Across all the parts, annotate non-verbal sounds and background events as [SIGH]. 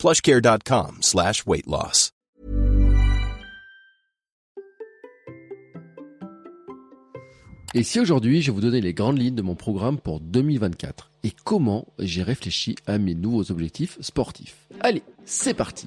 plushcare.com slash weight loss. Et si aujourd'hui je vous donnais les grandes lignes de mon programme pour 2024 et comment j'ai réfléchi à mes nouveaux objectifs sportifs? Allez, c'est parti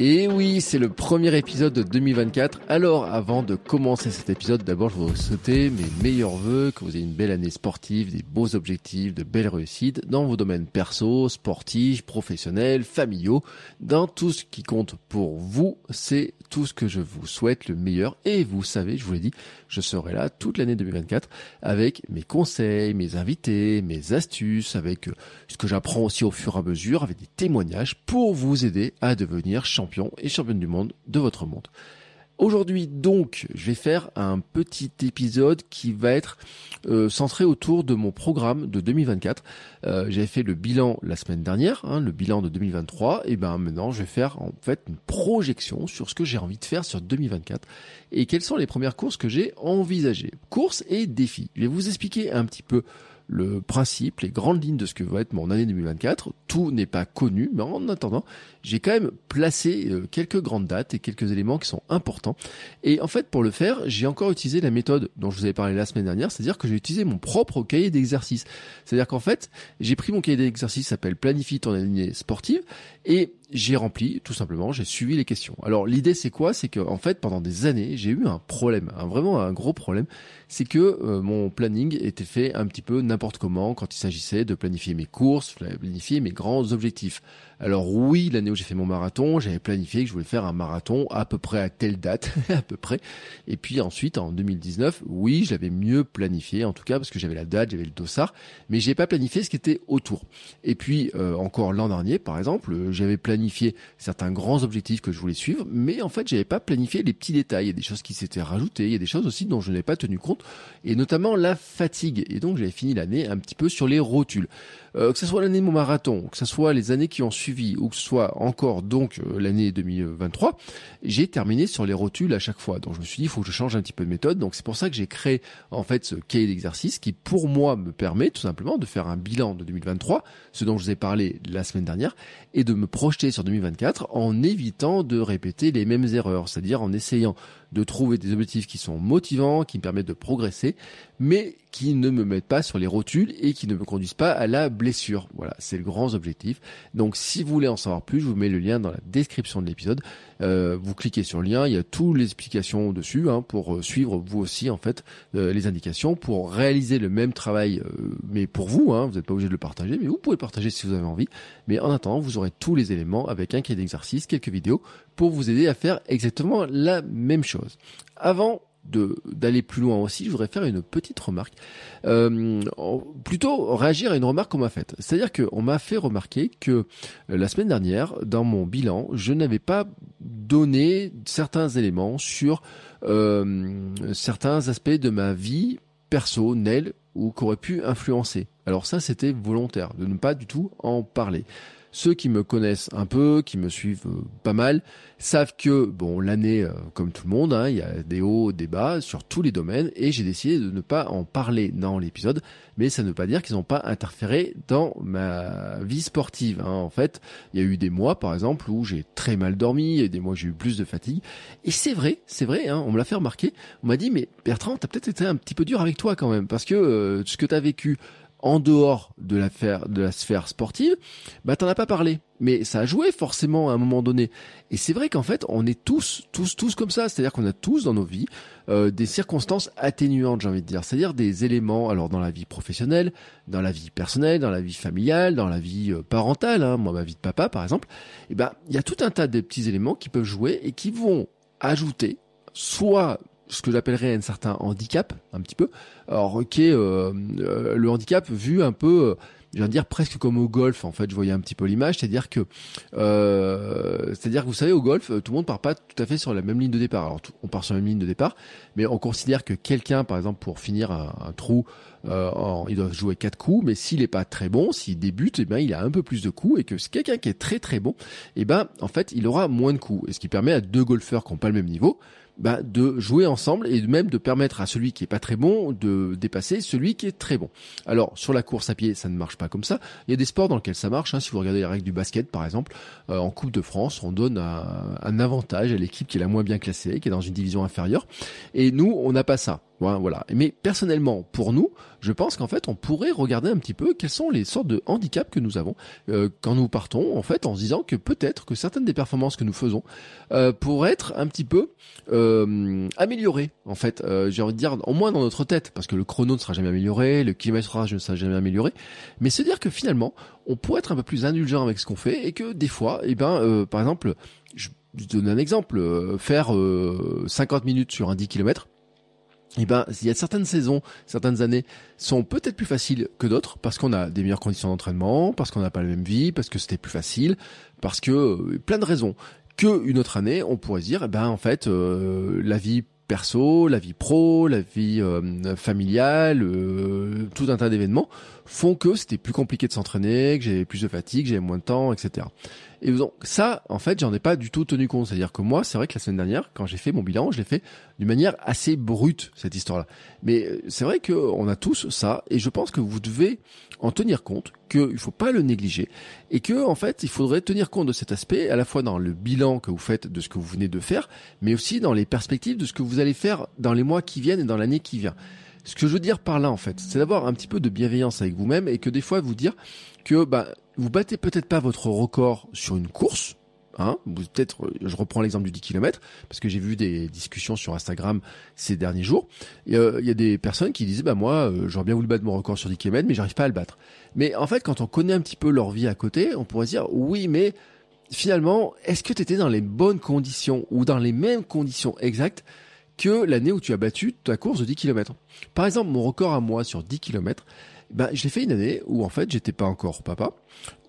Et oui, c'est le premier épisode de 2024. Alors, avant de commencer cet épisode, d'abord, je vous souhaiter mes meilleurs voeux, que vous ayez une belle année sportive, des beaux objectifs, de belles réussites dans vos domaines perso, sportifs, professionnels, familiaux, dans tout ce qui compte pour vous. C'est tout ce que je vous souhaite le meilleur. Et vous savez, je vous l'ai dit, je serai là toute l'année 2024 avec mes conseils, mes invités, mes astuces, avec ce que j'apprends aussi au fur et à mesure, avec des témoignages pour vous aider à devenir champion et championne du monde de votre monde. Aujourd'hui donc, je vais faire un petit épisode qui va être euh, centré autour de mon programme de 2024. Euh, J'avais fait le bilan la semaine dernière, hein, le bilan de 2023, et ben maintenant je vais faire en fait une projection sur ce que j'ai envie de faire sur 2024 et quelles sont les premières courses que j'ai envisagées. Courses et défis. Je vais vous expliquer un petit peu le principe, les grandes lignes de ce que va être mon année 2024. Tout n'est pas connu, mais en attendant, j'ai quand même placé euh, quelques grandes dates et quelques éléments qui sont importants. Et en fait, pour le faire, j'ai encore utilisé la méthode dont je vous avais parlé la semaine dernière, c'est-à-dire que j'ai utilisé mon propre cahier d'exercice. C'est-à-dire qu'en fait, j'ai pris mon cahier d'exercice qui s'appelle Planifie ton année sportive et j'ai rempli, tout simplement, j'ai suivi les questions. Alors l'idée c'est quoi? C'est que en fait pendant des années j'ai eu un problème, un, vraiment un gros problème, c'est que euh, mon planning était fait un petit peu n'importe comment quand il s'agissait de planifier mes courses, planifier mes grands objectifs. Alors oui, l'année où j'ai fait mon marathon, j'avais planifié que je voulais faire un marathon à peu près à telle date, [LAUGHS] à peu près. Et puis ensuite, en 2019, oui, je l'avais mieux planifié, en tout cas parce que j'avais la date, j'avais le dossard, mais j'ai pas planifié ce qui était autour. Et puis euh, encore l'an dernier, par exemple, j'avais planifié certains grands objectifs que je voulais suivre, mais en fait, j'avais pas planifié les petits détails. Il y a des choses qui s'étaient rajoutées, il y a des choses aussi dont je n'avais pas tenu compte, et notamment la fatigue. Et donc j'avais fini l'année un petit peu sur les rotules. Euh, que ce soit l'année de mon marathon, que ce soit les années qui ont suivi, ou que ce soit encore donc euh, l'année 2023, j'ai terminé sur les rotules à chaque fois. Donc je me suis dit, il faut que je change un petit peu de méthode. Donc c'est pour ça que j'ai créé en fait ce cahier d'exercice qui pour moi me permet tout simplement de faire un bilan de 2023, ce dont je vous ai parlé la semaine dernière, et de me projeter sur 2024 en évitant de répéter les mêmes erreurs, c'est-à-dire en essayant de trouver des objectifs qui sont motivants, qui me permettent de progresser, mais qui ne me mettent pas sur les rotules et qui ne me conduisent pas à la blessure. Voilà, c'est le grand objectif. Donc si vous voulez en savoir plus, je vous mets le lien dans la description de l'épisode. Euh, vous cliquez sur le lien, il y a toutes les explications dessus hein, pour euh, suivre vous aussi en fait euh, les indications pour réaliser le même travail, mais pour vous. Hein, vous n'êtes pas obligé de le partager, mais vous pouvez partager si vous avez envie. Mais en attendant, vous aurez tous les éléments avec un cahier d'exercice, quelques vidéos pour vous aider à faire exactement la même chose. Avant d'aller plus loin aussi, je voudrais faire une petite remarque. Euh, plutôt réagir à une remarque qu'on m'a faite. C'est-à-dire qu'on m'a fait remarquer que euh, la semaine dernière, dans mon bilan, je n'avais pas donné certains éléments sur euh, certains aspects de ma vie personnelle ou qu'aurait pu influencer. Alors ça, c'était volontaire, de ne pas du tout en parler. Ceux qui me connaissent un peu, qui me suivent euh, pas mal, savent que bon l'année, euh, comme tout le monde, hein, il y a des hauts, des bas sur tous les domaines, et j'ai décidé de ne pas en parler dans l'épisode, mais ça ne veut pas dire qu'ils n'ont pas interféré dans ma vie sportive. Hein. En fait, il y a eu des mois, par exemple, où j'ai très mal dormi, et des mois où j'ai eu plus de fatigue, et c'est vrai, c'est vrai, hein, on me l'a fait remarquer. On m'a dit, mais Bertrand, t'as peut-être été un petit peu dur avec toi quand même, parce que euh, ce que t'as vécu en dehors de la, de la sphère sportive, bah t'en as pas parlé. Mais ça a joué forcément à un moment donné. Et c'est vrai qu'en fait, on est tous, tous, tous comme ça. C'est-à-dire qu'on a tous dans nos vies euh, des circonstances atténuantes, j'ai envie de dire. C'est-à-dire des éléments, alors dans la vie professionnelle, dans la vie personnelle, dans la vie familiale, dans la vie euh, parentale, hein, moi ma vie de papa par exemple, et ben il y a tout un tas de petits éléments qui peuvent jouer et qui vont ajouter soit ce que j'appellerais un certain handicap, un petit peu. Alors, qui euh, euh, le handicap vu un peu, euh, je vais dire presque comme au golf. En fait, je voyais un petit peu l'image, c'est-à-dire que, euh, c'est-à-dire que vous savez, au golf, tout le monde part pas tout à fait sur la même ligne de départ. Alors, on part sur la même ligne de départ, mais on considère que quelqu'un, par exemple, pour finir un, trou, il doit jouer quatre coups, mais s'il est pas très bon, s'il débute, eh ben, il a un peu plus de coups, et que c'est quelqu'un qui est très très bon, eh ben, en fait, il aura moins de coups, et ce qui permet à deux golfeurs qui n'ont pas le même niveau bah, de jouer ensemble et même de permettre à celui qui est pas très bon de dépasser celui qui est très bon. Alors sur la course à pied, ça ne marche pas comme ça. Il y a des sports dans lesquels ça marche. Hein. Si vous regardez les règles du basket, par exemple, euh, en Coupe de France, on donne un, un avantage à l'équipe qui est la moins bien classée, qui est dans une division inférieure. Et nous, on n'a pas ça. Voilà. Mais personnellement, pour nous, je pense qu'en fait, on pourrait regarder un petit peu quelles sont les sortes de handicaps que nous avons euh, quand nous partons, en fait, en se disant que peut-être que certaines des performances que nous faisons euh, pourraient être un petit peu euh, améliorées, en fait. Euh, j'ai envie de dire, au moins dans notre tête, parce que le chrono ne sera jamais amélioré, le kilométrage ne sera jamais amélioré, mais se dire que finalement, on pourrait être un peu plus indulgent avec ce qu'on fait et que des fois, eh ben, euh, par exemple, je, je donne un exemple, faire 50 minutes sur un 10 km eh ben, il y a certaines saisons, certaines années sont peut-être plus faciles que d'autres parce qu'on a des meilleures conditions d'entraînement, parce qu'on n'a pas la même vie, parce que c'était plus facile, parce que euh, plein de raisons. Que une autre année, on pourrait dire, eh ben en fait, euh, la vie perso, la vie pro, la vie euh, familiale, tout un tas d'événements font que c'était plus compliqué de s'entraîner, que j'avais plus de fatigue, j'avais moins de temps, etc. Et donc ça, en fait, j'en ai pas du tout tenu compte. C'est-à-dire que moi, c'est vrai que la semaine dernière, quand j'ai fait mon bilan, je l'ai fait d'une manière assez brute cette histoire-là. Mais euh, c'est vrai qu'on a tous ça, et je pense que vous devez en tenir compte, qu'il faut pas le négliger, et que en fait, il faudrait tenir compte de cet aspect à la fois dans le bilan que vous faites de ce que vous venez de faire, mais aussi dans les perspectives de ce que vous allez faire dans les mois qui viennent et dans l'année qui vient. Ce que je veux dire par là, en fait, c'est d'avoir un petit peu de bienveillance avec vous-même et que des fois vous dire que bah, vous battez peut-être pas votre record sur une course, Hein, peut-être, je reprends l'exemple du 10 km parce que j'ai vu des discussions sur Instagram ces derniers jours. Il y a des personnes qui disaient bah moi euh, j'aurais bien voulu battre mon record sur 10 km mais j'arrive pas à le battre. Mais en fait quand on connaît un petit peu leur vie à côté, on pourrait dire oui mais finalement est-ce que tu étais dans les bonnes conditions ou dans les mêmes conditions exactes que l'année où tu as battu ta course de 10 km. Par exemple, mon record à moi sur 10 km, ben, je l'ai fait une année où en fait j'étais pas encore papa,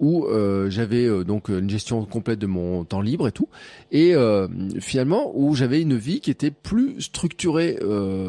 où euh, j'avais euh, donc une gestion complète de mon temps libre et tout, et euh, finalement où j'avais une vie qui était plus structurée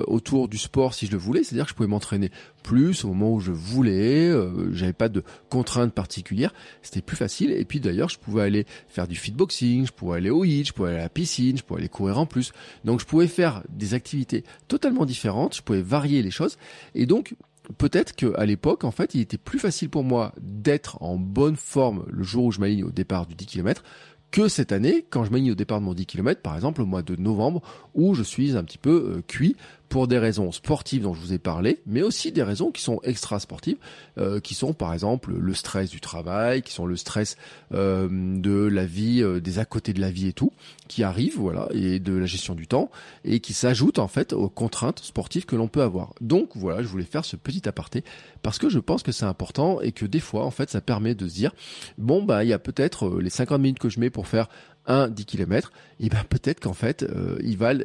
autour du sport si je le voulais, c'est-à-dire que je pouvais m'entraîner plus au moment où je voulais, j'avais pas de contraintes particulières, c'était plus facile. Et puis d'ailleurs je pouvais aller faire du fitboxing, je pouvais aller au hit, je pouvais aller à la piscine, je pouvais aller courir en plus, donc je pouvais faire des activités totalement différentes, je pouvais varier les choses, et donc peut-être qu'à l'époque, en fait, il était plus facile pour moi d'être en bonne forme le jour où je m'aligne au départ du 10 km que cette année, quand je m'aligne au départ de mon 10 km, par exemple au mois de novembre, où je suis un petit peu euh, cuit pour des raisons sportives dont je vous ai parlé, mais aussi des raisons qui sont extra sportives, euh, qui sont par exemple le stress du travail, qui sont le stress euh, de la vie, euh, des à côté de la vie et tout, qui arrivent, voilà, et de la gestion du temps, et qui s'ajoutent en fait aux contraintes sportives que l'on peut avoir. Donc voilà, je voulais faire ce petit aparté parce que je pense que c'est important et que des fois en fait ça permet de se dire bon bah il y a peut-être les 50 minutes que je mets pour faire un 10 km, et ben peut-être qu'en fait ils valent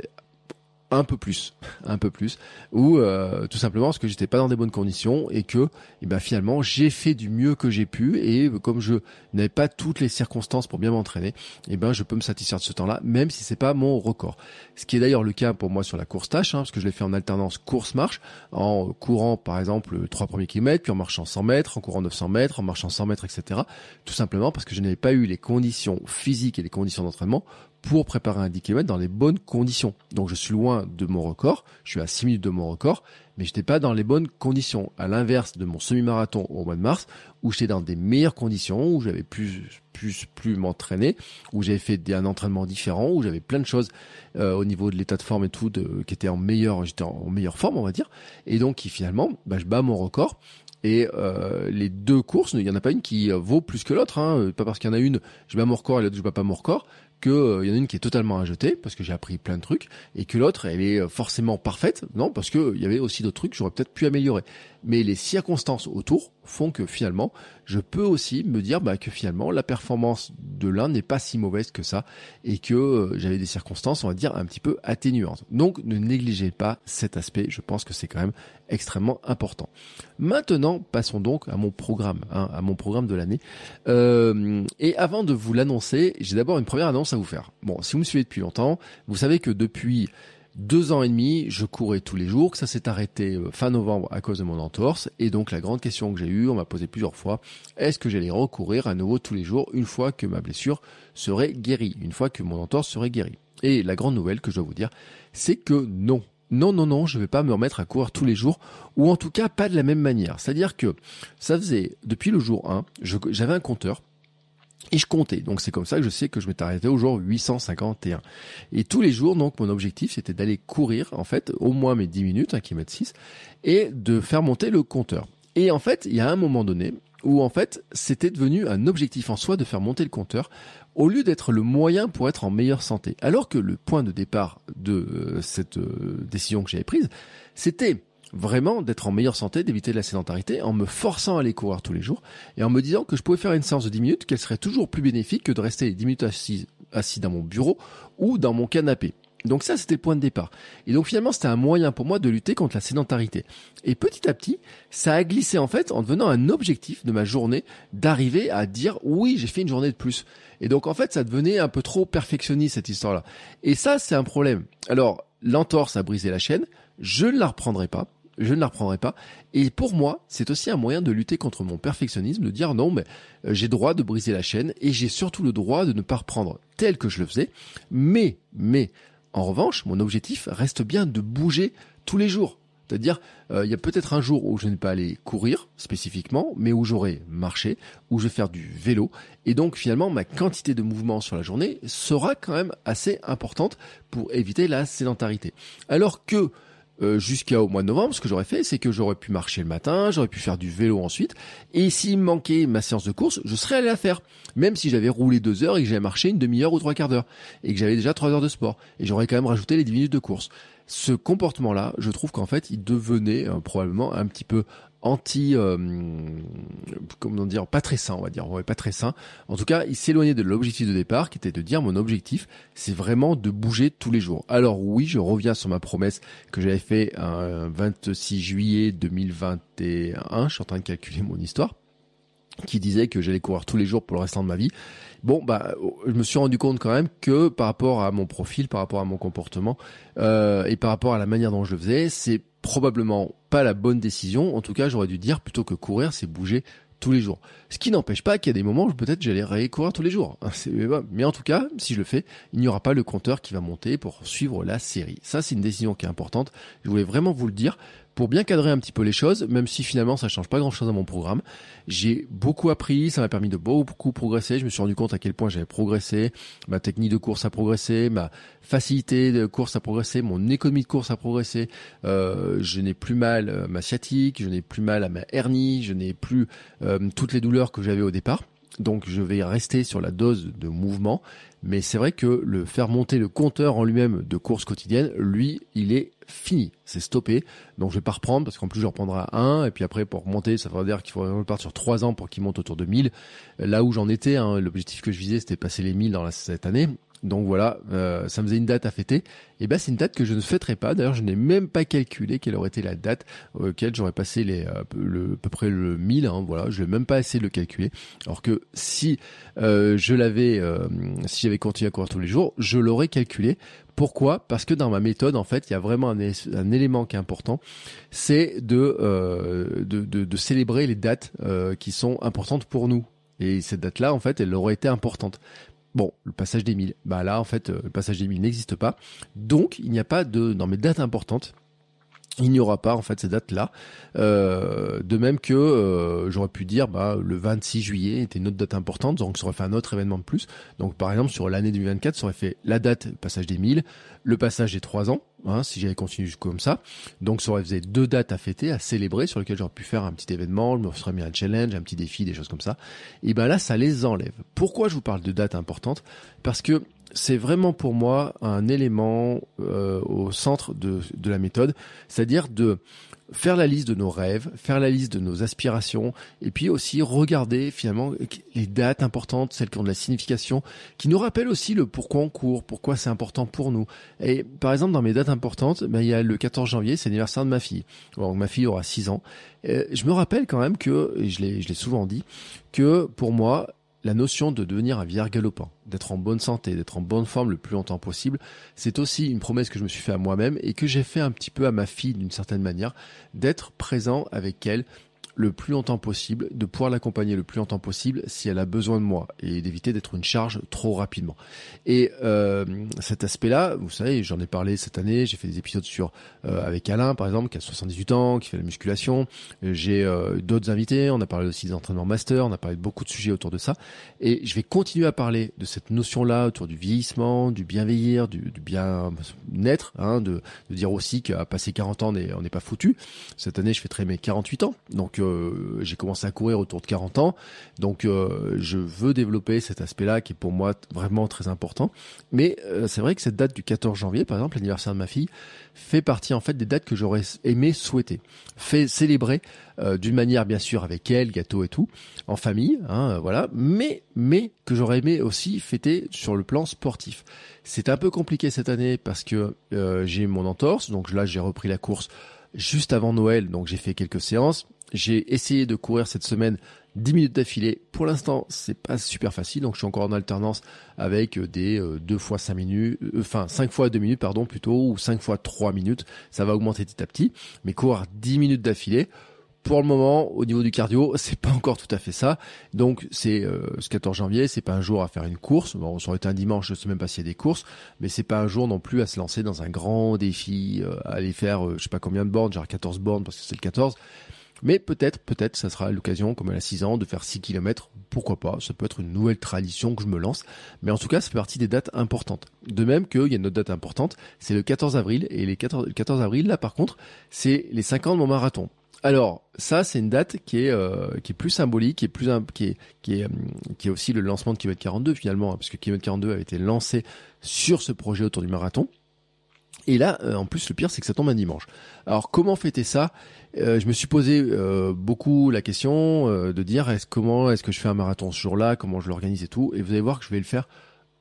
un peu plus, [LAUGHS] un peu plus, ou euh, tout simplement parce que j'étais pas dans des bonnes conditions et que, eh ben finalement, j'ai fait du mieux que j'ai pu et comme je n'avais pas toutes les circonstances pour bien m'entraîner, eh ben je peux me satisfaire de ce temps-là, même si c'est pas mon record. Ce qui est d'ailleurs le cas pour moi sur la course tâche, hein, parce que je l'ai fait en alternance course-marche, en courant par exemple trois premiers kilomètres, puis en marchant 100 mètres, en courant 900 mètres, en marchant 100 mètres, etc. Tout simplement parce que je n'avais pas eu les conditions physiques et les conditions d'entraînement pour préparer un 10 km dans les bonnes conditions. Donc je suis loin de mon record, je suis à 6 minutes de mon record, mais je n'étais pas dans les bonnes conditions. À l'inverse de mon semi-marathon au mois de mars, où j'étais dans des meilleures conditions, où j'avais plus plus plus m'entraîner, où j'avais fait un entraînement différent, où j'avais plein de choses euh, au niveau de l'état de forme et tout de, qui était en meilleure, j'étais en, meilleure forme on va dire, et donc qui finalement, bah, je bats mon record. Et euh, les deux courses, il n'y en a pas une qui vaut plus que l'autre. Hein. Pas parce qu'il y en a une, je bats mon record et l'autre je bats pas mon record que euh, y en a une qui est totalement à jeter parce que j'ai appris plein de trucs et que l'autre elle est euh, forcément parfaite non parce que il y avait aussi d'autres trucs que j'aurais peut-être pu améliorer. Mais les circonstances autour font que finalement je peux aussi me dire bah, que finalement la performance de l'un n'est pas si mauvaise que ça et que euh, j'avais des circonstances on va dire un petit peu atténuantes. Donc ne négligez pas cet aspect je pense que c'est quand même extrêmement important. Maintenant passons donc à mon programme hein, à mon programme de l'année. Et avant de vous l'annoncer j'ai d'abord une première annonce à vous faire bon si vous me suivez depuis longtemps vous savez que depuis deux ans et demi, je courais tous les jours, que ça s'est arrêté euh, fin novembre à cause de mon entorse. Et donc la grande question que j'ai eue, on m'a posé plusieurs fois, est-ce que j'allais recourir à nouveau tous les jours une fois que ma blessure serait guérie, une fois que mon entorse serait guérie? Et la grande nouvelle que je dois vous dire, c'est que non. Non, non, non, je vais pas me remettre à courir tous les jours, ou en tout cas pas de la même manière. C'est-à-dire que ça faisait, depuis le jour 1, j'avais un compteur, et je comptais. Donc c'est comme ça que je sais que je m'étais arrêté au jour 851. Et tous les jours, donc mon objectif c'était d'aller courir, en fait, au moins mes 10 minutes, 1 km 6, et de faire monter le compteur. Et en fait, il y a un moment donné où en fait c'était devenu un objectif en soi de faire monter le compteur au lieu d'être le moyen pour être en meilleure santé. Alors que le point de départ de euh, cette euh, décision que j'avais prise, c'était vraiment d'être en meilleure santé, d'éviter la sédentarité, en me forçant à aller courir tous les jours et en me disant que je pouvais faire une séance de 10 minutes, qu'elle serait toujours plus bénéfique que de rester 10 minutes assis, assis dans mon bureau ou dans mon canapé. Donc ça, c'était le point de départ. Et donc finalement, c'était un moyen pour moi de lutter contre la sédentarité. Et petit à petit, ça a glissé en fait en devenant un objectif de ma journée d'arriver à dire oui, j'ai fait une journée de plus. Et donc en fait, ça devenait un peu trop perfectionniste cette histoire-là. Et ça, c'est un problème. Alors, l'entorse a brisé la chaîne. Je ne la reprendrai pas je ne la reprendrai pas. Et pour moi, c'est aussi un moyen de lutter contre mon perfectionnisme, de dire non, mais euh, j'ai droit de briser la chaîne et j'ai surtout le droit de ne pas reprendre tel que je le faisais. Mais, mais, en revanche, mon objectif reste bien de bouger tous les jours. C'est-à-dire, euh, il y a peut-être un jour où je n'ai pas aller courir spécifiquement, mais où j'aurai marché, où je vais faire du vélo. Et donc finalement, ma quantité de mouvement sur la journée sera quand même assez importante pour éviter la sédentarité. Alors que euh, jusqu'au mois de novembre, ce que j'aurais fait, c'est que j'aurais pu marcher le matin, j'aurais pu faire du vélo ensuite, et s'il manquait ma séance de course, je serais allé la faire, même si j'avais roulé deux heures et que j'avais marché une demi-heure ou trois quarts d'heure, et que j'avais déjà trois heures de sport, et j'aurais quand même rajouté les dix minutes de course. Ce comportement-là, je trouve qu'en fait, il devenait euh, probablement un petit peu anti, euh, comment dire, pas très sain, on va dire, ouais, pas très sain. En tout cas, il s'éloignait de l'objectif de départ, qui était de dire mon objectif, c'est vraiment de bouger tous les jours. Alors oui, je reviens sur ma promesse que j'avais fait un 26 juillet 2021. Je suis en train de calculer mon histoire qui disait que j'allais courir tous les jours pour le restant de ma vie. Bon, bah, je me suis rendu compte quand même que par rapport à mon profil, par rapport à mon comportement euh, et par rapport à la manière dont je le faisais, c'est probablement pas la bonne décision. En tout cas, j'aurais dû dire plutôt que courir, c'est bouger tous les jours. Ce qui n'empêche pas qu'il y a des moments où peut-être j'allais courir tous les jours. [LAUGHS] Mais en tout cas, si je le fais, il n'y aura pas le compteur qui va monter pour suivre la série. Ça, c'est une décision qui est importante. Je voulais vraiment vous le dire pour bien cadrer un petit peu les choses, même si finalement ça change pas grand chose à mon programme. J'ai beaucoup appris, ça m'a permis de beaucoup progresser. Je me suis rendu compte à quel point j'avais progressé, ma technique de course a progressé, ma facilité de course a progressé, mon économie de course a progressé. Euh, je n'ai plus mal à ma sciatique, je n'ai plus mal à ma hernie, je n'ai plus euh, toutes les douleurs que j'avais au départ. Donc je vais rester sur la dose de mouvement, mais c'est vrai que le faire monter le compteur en lui-même de course quotidienne, lui, il est fini, c'est stoppé. Donc je vais pas reprendre parce qu'en plus je reprendrai un et puis après pour monter, ça veut dire qu'il faut repartir sur trois ans pour qu'il monte autour de 1000. Là où j'en étais, hein, l'objectif que je visais c'était passer les 1000 dans cette année. Donc voilà, euh, ça me faisait une date à fêter. Et ben c'est une date que je ne fêterai pas. D'ailleurs, je n'ai même pas calculé quelle aurait été la date auquel j'aurais passé euh, à peu près le 1000. Hein, voilà, je n'ai même pas essayé de le calculer. Alors que si euh, je l'avais, si j'avais continué à courir tous les jours, je l'aurais calculé. Pourquoi? Parce que dans ma méthode, en fait, il y a vraiment un, élément qui est important, c'est de, de, célébrer les dates qui sont importantes pour nous. Et cette date-là, en fait, elle aurait été importante. Bon, le passage des 1000, bah là en fait, euh, le passage des 1000 n'existe pas. Donc, il n'y a pas de dans mes dates importantes il n'y aura pas en fait ces dates-là. Euh, de même que euh, j'aurais pu dire bah, le 26 juillet était une autre date importante, donc ça aurait fait un autre événement de plus. Donc par exemple sur l'année 2024, ça aurait fait la date passage des 1000, le passage des 3 ans, hein, si j'avais continué comme ça. Donc ça aurait fait deux dates à fêter, à célébrer, sur lesquelles j'aurais pu faire un petit événement, je me serais mis un challenge, un petit défi, des choses comme ça. Et ben là, ça les enlève. Pourquoi je vous parle de dates importantes? Parce que c'est vraiment pour moi un élément euh, au centre de, la méthode, c'est-à-dire de faire la liste de nos rêves, faire la liste de nos aspirations, et puis aussi regarder finalement les dates importantes, celles qui ont de la signification, qui nous rappellent aussi le pourquoi on court, pourquoi c'est important pour nous. Et par exemple, dans mes dates importantes, ben, il y a le 14 janvier, c'est l'anniversaire de ma fille. Donc ma fille aura 6 ans. je me rappelle quand même que, et je l'ai souvent dit, que pour moi, la notion de devenir un vieillard galopant, d'être en bonne santé, d'être en bonne forme le plus longtemps possible, c'est aussi une promesse que je me suis fait à moi-même et que j'ai fait un petit peu à ma fille d'une certaine manière, d'être présent avec elle le plus longtemps possible, de pouvoir l'accompagner le plus longtemps possible si elle a besoin de moi et d'éviter d'être une charge trop rapidement. Et euh, cet aspect-là, vous savez, j'en ai parlé cette année, j'ai fait des épisodes sur euh, avec Alain par exemple qui a 78 ans, qui fait la musculation. J'ai euh, d'autres invités, on a parlé aussi des entraînements master, on a parlé de beaucoup de sujets autour de ça. Et je vais continuer à parler de cette notion-là autour du vieillissement, du bien vieillir, du, bien naître, hein, de, de, dire aussi qu'à passer 40 ans on n'est pas foutu. Cette année je fêterai mes 48 ans, donc euh, j'ai commencé à courir autour de 40 ans, donc euh, je veux développer cet aspect-là qui est pour moi vraiment très important. Mais euh, c'est vrai que cette date du 14 janvier, par exemple, l'anniversaire de ma fille, fait partie en fait des dates que j'aurais aimé souhaiter, fait célébrer d'une manière bien sûr avec elle, gâteau et tout, en famille, hein, voilà, mais mais que j'aurais aimé aussi fêter sur le plan sportif. C'est un peu compliqué cette année parce que j'ai mon entorse, donc là j'ai repris la course juste avant Noël, donc j'ai fait quelques séances. J'ai essayé de courir cette semaine 10 minutes d'affilée. Pour l'instant, c'est pas super facile, donc je suis encore en alternance avec des 2 euh, fois 5 minutes, euh, enfin 5 fois 2 minutes, pardon, plutôt, ou 5 fois 3 minutes. Ça va augmenter petit à petit. Mais courir 10 minutes d'affilée, pour le moment, au niveau du cardio, [LAUGHS] c'est pas encore tout à fait ça. Donc c'est euh, ce 14 janvier, c'est pas un jour à faire une course. Bon, ça aurait été un dimanche, je sais même pas s'il y a des courses, mais c'est pas un jour non plus à se lancer dans un grand défi, à aller faire je sais pas combien de bornes, genre 14 bornes parce que c'est le 14. Mais peut-être, peut-être, ça sera l'occasion, comme elle a 6 ans, de faire 6 km. Pourquoi pas? Ça peut être une nouvelle tradition que je me lance. Mais en tout cas, ça fait partie des dates importantes. De même qu'il y a une autre date importante, c'est le 14 avril. Et les 14, le 14 avril, là, par contre, c'est les 5 ans de mon marathon. Alors, ça, c'est une date qui est euh, plus symbolique, qui est euh, qui est aussi le lancement de Kilomètre 42 finalement, hein, parce que Kilomètre 42 a été lancé sur ce projet autour du marathon. Et là, euh, en plus, le pire, c'est que ça tombe un dimanche. Alors, comment fêter ça? Euh, Je me suis posé euh, beaucoup la question de dire est-ce comment est-ce que je fais un marathon ce jour-là, comment je l'organise et tout? Et vous allez voir que je vais le faire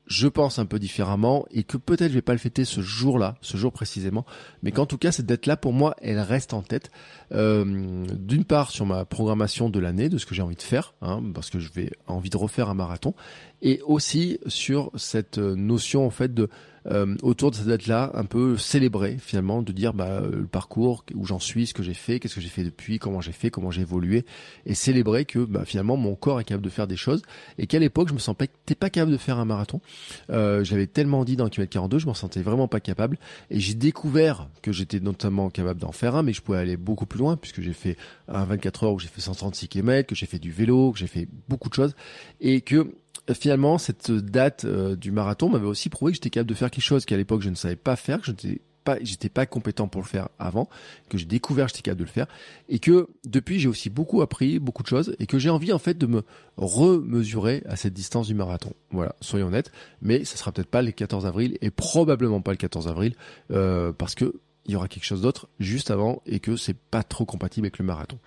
je pense un peu différemment et que peut-être je vais pas le fêter ce jour-là, ce jour précisément, mais qu'en tout cas cette date-là pour moi elle reste en tête. Euh, D'une part sur ma programmation de l'année, de ce que j'ai envie de faire, hein, parce que je vais envie de refaire un marathon, et aussi sur cette notion en fait de euh, autour de cette date-là, un peu célébrer finalement, de dire bah, le parcours, où j'en suis, ce que j'ai fait, qu'est-ce que j'ai fait depuis, comment j'ai fait, comment j'ai évolué, et célébrer que bah, finalement mon corps est capable de faire des choses, et qu'à l'époque je me sentais pas capable de faire un marathon. Euh, J'avais tellement dit dans km 42, je m'en sentais vraiment pas capable, et j'ai découvert que j'étais notamment capable d'en faire un, mais je pouvais aller beaucoup plus loin puisque j'ai fait un 24 heures où j'ai fait 136 km, que j'ai fait du vélo, que j'ai fait beaucoup de choses, et que finalement, cette date euh, du marathon m'avait aussi prouvé que j'étais capable de faire quelque chose qu'à l'époque je ne savais pas faire, que je n'étais pas, j'étais pas compétent pour le faire avant, que j'ai découvert que j'étais capable de le faire, et que depuis j'ai aussi beaucoup appris, beaucoup de choses, et que j'ai envie en fait de me remesurer à cette distance du marathon. Voilà, soyons honnêtes, mais ça sera peut-être pas le 14 avril, et probablement pas le 14 avril, euh, parce que il y aura quelque chose d'autre juste avant, et que c'est pas trop compatible avec le marathon.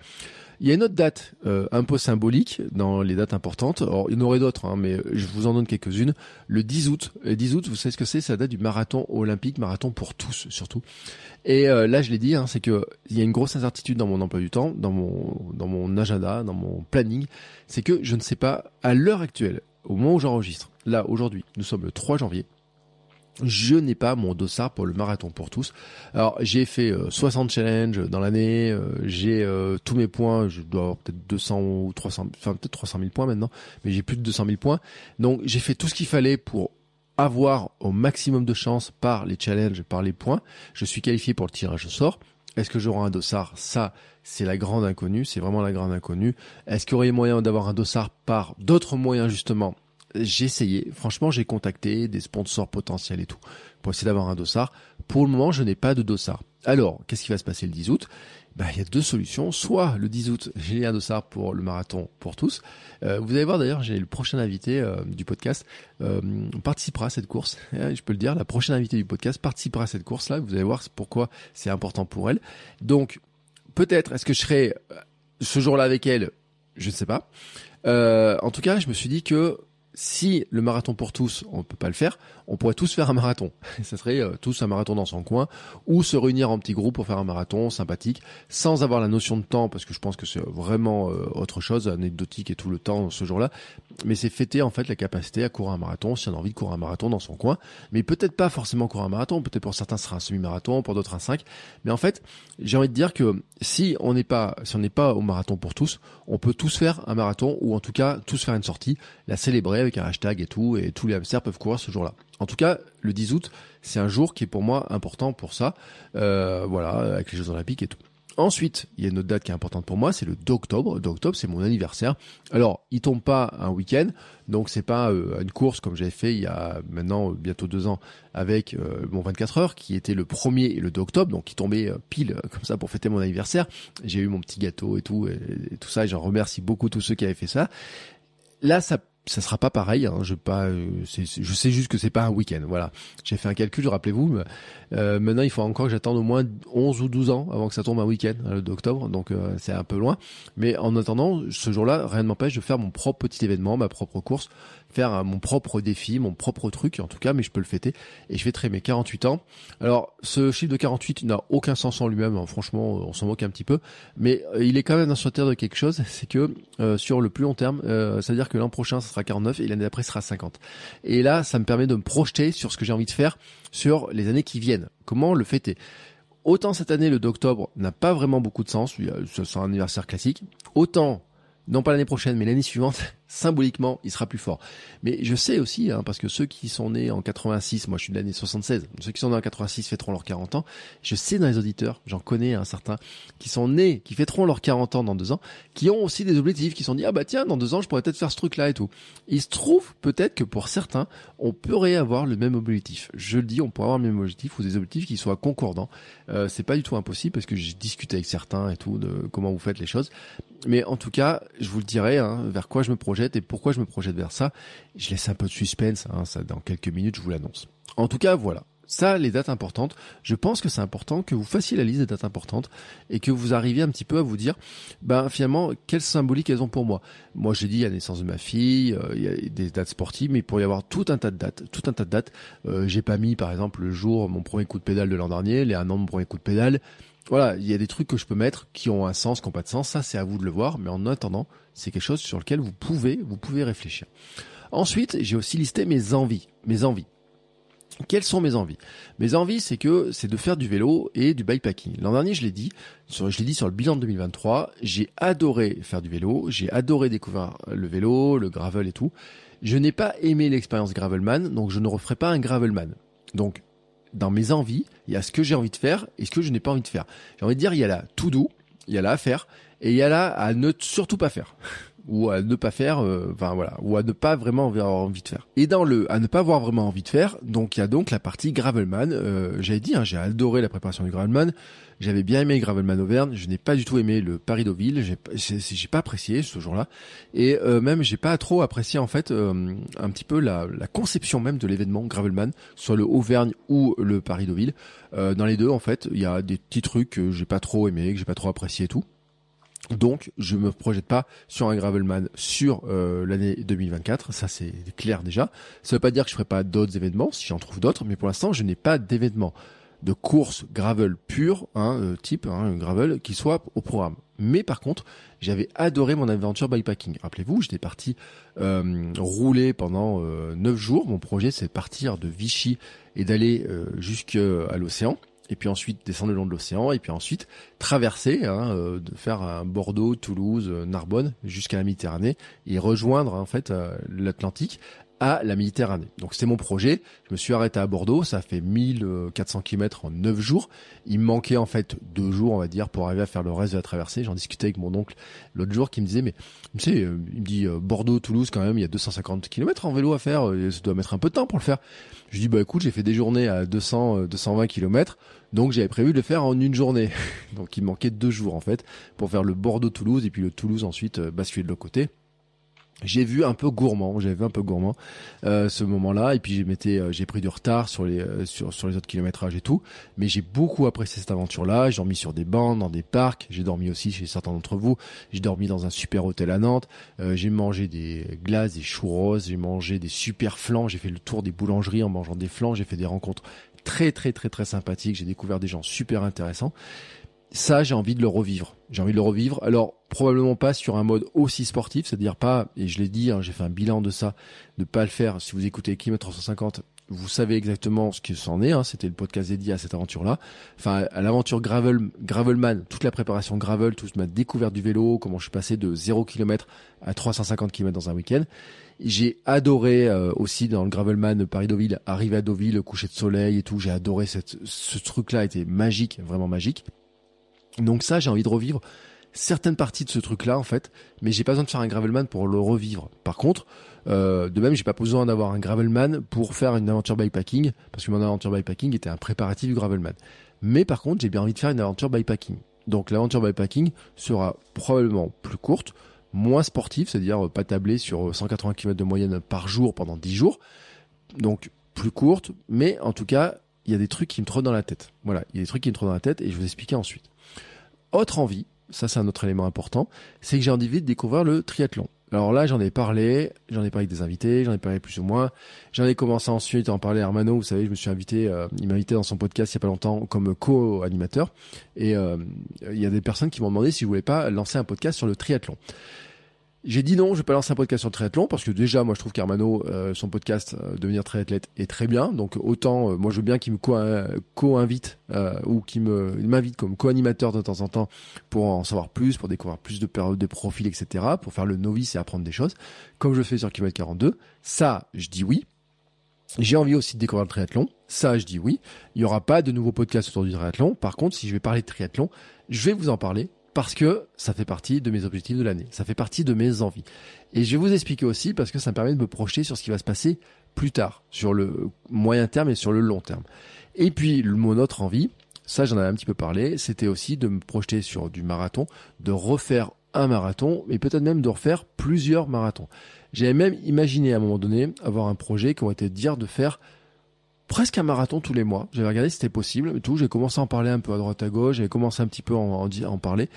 Il y a une autre date euh, un peu symbolique dans les dates importantes. Alors, il y en aurait d'autres, hein, mais je vous en donne quelques-unes. Le 10 août. Le 10 août, vous savez ce que c'est? C'est la date du marathon olympique, marathon pour tous surtout. Et euh, là, je l'ai dit, hein, c'est que il y a une grosse incertitude dans mon emploi du temps, dans mon dans mon agenda, dans mon planning. C'est que je ne sais pas à l'heure actuelle, au moment où j'enregistre. Là, aujourd'hui, nous sommes le 3 janvier je n'ai pas mon dossard pour le marathon pour tous. Alors j'ai fait 60 euh, challenges dans l'année, euh, j'ai euh, tous mes points, je dois avoir peut-être 200 ou 300, enfin peut-être 300 000 points maintenant, mais j'ai plus de 200 000 points. Donc j'ai fait tout ce qu'il fallait pour avoir au maximum de chance par les challenges, par les points. Je suis qualifié pour le tirage au sort. Est-ce que j'aurai un dossard? Ça, c'est la grande inconnue, c'est vraiment la grande inconnue. Est-ce qu'il y aurait moyen d'avoir un dossard par d'autres moyens justement? J'ai essayé. Franchement, j'ai contacté des sponsors potentiels et tout pour essayer d'avoir un dossard. Pour le moment, je n'ai pas de dossard. Alors, qu'est-ce qui va se passer le 10 août? Bah, il y a deux solutions. Soit le 10 août, [LAUGHS] j'ai un dossard pour le marathon pour tous. Euh, vous allez voir d'ailleurs, j'ai le prochain invité euh, du podcast euh, participera à cette course. [LAUGHS] je peux le dire, la prochaine invitée du podcast participera à cette course-là. Vous allez voir pourquoi c'est important pour elle. Donc, peut-être, est-ce que je serai euh, ce jour-là avec elle? Je ne sais pas. en tout cas, je me suis dit que si le marathon pour tous, on peut pas le faire, on pourrait tous faire un marathon. [LAUGHS] Ça serait euh, tous un marathon dans son coin, ou se réunir en petits groupes pour faire un marathon sympathique, sans avoir la notion de temps, parce que je pense que c'est vraiment euh, autre chose, anecdotique et tout le temps ce jour-là. Mais c'est fêter en fait la capacité à courir un marathon, si on a envie de courir un marathon dans son coin. Mais peut-être pas forcément courir un marathon, peut-être pour certains ce sera un semi-marathon, pour d'autres un 5. Mais en fait, j'ai envie de dire que si on n'est pas, si on n'est pas au marathon pour tous, on peut tous faire un marathon, ou en tout cas tous faire une sortie, la célébrer un hashtag et tout, et tous les hamsters peuvent courir ce jour-là. En tout cas, le 10 août, c'est un jour qui est pour moi important pour ça, euh, voilà, avec les Jeux Olympiques et tout. Ensuite, il y a une autre date qui est importante pour moi, c'est le 2 octobre. 2 octobre, c'est mon anniversaire. Alors, il tombe pas un week-end, donc c'est pas euh, une course comme j'avais fait il y a maintenant bientôt deux ans avec euh, mon 24 heures, qui était le 1er et le 2 octobre, donc qui tombait pile comme ça pour fêter mon anniversaire. J'ai eu mon petit gâteau et tout, et tout ça, et j'en remercie beaucoup tous ceux qui avaient fait ça. Là, ça ça sera pas pareil. Hein, je pas, euh, je sais juste que c'est pas un week-end. Voilà. J'ai fait un calcul, rappelez-vous. Euh, maintenant, il faut encore que j'attende au moins 11 ou 12 ans avant que ça tombe un week-end, hein, le 2 octobre. Donc euh, c'est un peu loin. Mais en attendant, ce jour-là, rien ne m'empêche de faire mon propre petit événement, ma propre course faire mon propre défi, mon propre truc en tout cas, mais je peux le fêter et je fêterai mes 48 ans. Alors ce chiffre de 48 n'a aucun sens en lui-même, hein. franchement on s'en moque un petit peu, mais euh, il est quand même instructeur de quelque chose, [LAUGHS] c'est que euh, sur le plus long terme, euh, ça veut dire que l'an prochain ça sera 49 et l'année d'après sera 50. Et là ça me permet de me projeter sur ce que j'ai envie de faire sur les années qui viennent. Comment le fêter? Autant cette année, le d'octobre n'a pas vraiment beaucoup de sens, c'est un anniversaire classique. Autant non pas l'année prochaine, mais l'année suivante, [LAUGHS] symboliquement, il sera plus fort. Mais je sais aussi, hein, parce que ceux qui sont nés en 86, moi je suis de l'année 76, ceux qui sont nés en 86 fêteront leurs 40 ans. Je sais dans les auditeurs, j'en connais un certain, qui sont nés, qui fêteront leurs 40 ans dans deux ans, qui ont aussi des objectifs, qui sont dit, ah bah tiens, dans deux ans, je pourrais peut-être faire ce truc-là et tout. Il se trouve peut-être que pour certains, on pourrait avoir le même objectif. Je le dis, on pourrait avoir le même objectif ou des objectifs qui soient concordants. Euh, c'est pas du tout impossible parce que j'ai discuté avec certains et tout de comment vous faites les choses. Mais en tout cas, je vous le dirai, hein, vers quoi je me projette et pourquoi je me projette vers ça. Je laisse un peu de suspense, hein, ça dans quelques minutes, je vous l'annonce. En tout cas, voilà. Ça, les dates importantes, je pense que c'est important que vous fassiez la liste des dates importantes et que vous arriviez un petit peu à vous dire, ben finalement, quelle symbolique elles ont pour moi. Moi, j'ai dit la naissance de ma fille, euh, il y a des dates sportives, mais il pourrait y avoir tout un tas de dates, tout un tas de dates. Euh, j'ai pas mis, par exemple, le jour mon premier coup de pédale de l'an dernier, les un an de mon premier coup de pédale voilà, il y a des trucs que je peux mettre qui ont un sens, qui n'ont pas de sens. Ça, c'est à vous de le voir. Mais en attendant, c'est quelque chose sur lequel vous pouvez, vous pouvez réfléchir. Ensuite, j'ai aussi listé mes envies, mes envies. Quelles sont mes envies? Mes envies, c'est que c'est de faire du vélo et du bikepacking. L'an dernier, je l'ai dit, sur, je l'ai dit sur le bilan de 2023, j'ai adoré faire du vélo, j'ai adoré découvrir le vélo, le gravel et tout. Je n'ai pas aimé l'expérience gravelman, donc je ne referai pas un gravelman. Donc dans mes envies, il y a ce que j'ai envie de faire et ce que je n'ai pas envie de faire. J'ai envie de dire, il y a là tout doux, il y a là à faire et il y a là à ne surtout pas faire ou à ne pas faire, euh, enfin voilà, ou à ne pas vraiment avoir envie de faire. Et dans le à ne pas avoir vraiment envie de faire, donc il y a donc la partie gravelman. Euh, J'avais dit, hein, j'ai adoré la préparation du gravelman. J'avais bien aimé Gravelman Auvergne, je n'ai pas du tout aimé le Paris Deauville, j'ai pas apprécié ce jour-là, et euh, même j'ai pas trop apprécié en fait euh, un petit peu la, la conception même de l'événement Gravelman, soit le Auvergne ou le Paris Deauville. Euh, dans les deux en fait, il y a des petits trucs que j'ai pas trop aimé, que j'ai pas trop apprécié et tout. Donc, je me projette pas sur un gravelman sur euh, l'année 2024. Ça, c'est clair déjà. Ça veut pas dire que je ferai pas d'autres événements si j'en trouve d'autres, mais pour l'instant, je n'ai pas d'événements de course gravel pure, hein, euh, type hein, gravel, qui soit au programme. Mais par contre, j'avais adoré mon aventure bikepacking. Rappelez-vous, j'étais parti euh, rouler pendant 9 jours. Mon projet, c'est de partir de Vichy et d'aller jusqu'à l'océan. Et puis ensuite descendre le long de l'océan. Et puis ensuite traverser, hein, euh, de faire un Bordeaux, Toulouse, Narbonne jusqu'à la Méditerranée et rejoindre en fait l'Atlantique à la Méditerranée. Donc c'était mon projet. Je me suis arrêté à Bordeaux. Ça fait 1400 km en 9 jours. Il me manquait en fait deux jours, on va dire, pour arriver à faire le reste de la traversée. J'en discutais avec mon oncle l'autre jour qui me disait, mais tu sais, euh, il me dit euh, Bordeaux, Toulouse quand même, il y a 250 km en vélo à faire. Euh, ça doit mettre un peu de temps pour le faire. Je dis bah écoute, j'ai fait des journées à 200, 220 km. Donc j'avais prévu de le faire en une journée. [LAUGHS] Donc il me manquait deux jours en fait pour faire le Bordeaux-Toulouse et puis le Toulouse ensuite basculer de l'autre côté j'ai vu un peu gourmand, j'avais vu un peu gourmand euh, ce moment-là, et puis euh, j'ai pris du retard sur les euh, sur sur les autres kilométrages et tout, mais j'ai beaucoup apprécié cette aventure-là. J'ai dormi sur des bancs, dans des parcs, j'ai dormi aussi chez certains d'entre vous. J'ai dormi dans un super hôtel à Nantes. Euh, j'ai mangé des glaces, des churros, j'ai mangé des super flans. J'ai fait le tour des boulangeries en mangeant des flans. J'ai fait des rencontres très très très très sympathiques. J'ai découvert des gens super intéressants ça, j'ai envie de le revivre. J'ai envie de le revivre. Alors, probablement pas sur un mode aussi sportif, c'est-à-dire pas, et je l'ai dit, hein, j'ai fait un bilan de ça, de pas le faire. Si vous écoutez Kilomètre 350, vous savez exactement ce que c'en est. Hein, C'était le podcast dédié à cette aventure-là. Enfin, à l'aventure gravel, gravelman, toute la préparation gravel, toute ma découverte du vélo, comment je suis passé de 0 km à 350 km dans un week-end. J'ai adoré euh, aussi dans le gravelman Paris-Deauville, arriver à Deauville, le coucher de soleil et tout. J'ai adoré cette, ce truc-là, était magique, vraiment magique. Donc ça, j'ai envie de revivre certaines parties de ce truc-là en fait, mais j'ai pas besoin de faire un gravelman pour le revivre. Par contre, euh, de même, j'ai pas besoin d'avoir un gravelman pour faire une aventure bikepacking, parce que mon aventure bikepacking était un préparatif du gravelman. Mais par contre, j'ai bien envie de faire une aventure bikepacking. Donc l'aventure bikepacking sera probablement plus courte, moins sportive, c'est-à-dire pas tablée sur 180 km de moyenne par jour pendant 10 jours. Donc plus courte, mais en tout cas, il y a des trucs qui me trottent dans la tête. Voilà, il y a des trucs qui me trottent dans la tête et je vous expliquer ensuite. Autre envie, ça c'est un autre élément important, c'est que j'ai envie de découvrir le triathlon. Alors là, j'en ai parlé, j'en ai parlé avec des invités, j'en ai parlé plus ou moins. J'en ai commencé ensuite à en parler à Armano, vous savez, je me suis invité, euh, il m'a invité dans son podcast il y a pas longtemps comme co-animateur. Et euh, il y a des personnes qui m'ont demandé si je voulais pas lancer un podcast sur le triathlon. J'ai dit non, je vais pas lancer un podcast sur le triathlon parce que déjà, moi, je trouve qu'Armano, euh, son podcast euh, Devenir triathlète est très bien. Donc autant, euh, moi, je veux bien qu'il me co-invite ou qu'il me m'invite comme co-animateur de temps en temps pour en savoir plus, pour découvrir plus de périodes, de profils, etc., pour faire le novice et apprendre des choses, comme je fais sur Kilomètre 42. Ça, je dis oui. J'ai envie aussi de découvrir le triathlon. Ça, je dis oui. Il y aura pas de nouveaux podcasts autour du triathlon. Par contre, si je vais parler de triathlon, je vais vous en parler parce que ça fait partie de mes objectifs de l'année, ça fait partie de mes envies. Et je vais vous expliquer aussi parce que ça me permet de me projeter sur ce qui va se passer plus tard, sur le moyen terme et sur le long terme. Et puis mon autre envie, ça j'en avais un petit peu parlé, c'était aussi de me projeter sur du marathon, de refaire un marathon, et peut-être même de refaire plusieurs marathons. J'avais même imaginé à un moment donné avoir un projet qui aurait été de dire de faire presque un marathon tous les mois. J'avais regardé si c'était possible et tout. J'ai commencé à en parler un peu à droite à gauche. J'avais commencé un petit peu à en, parler.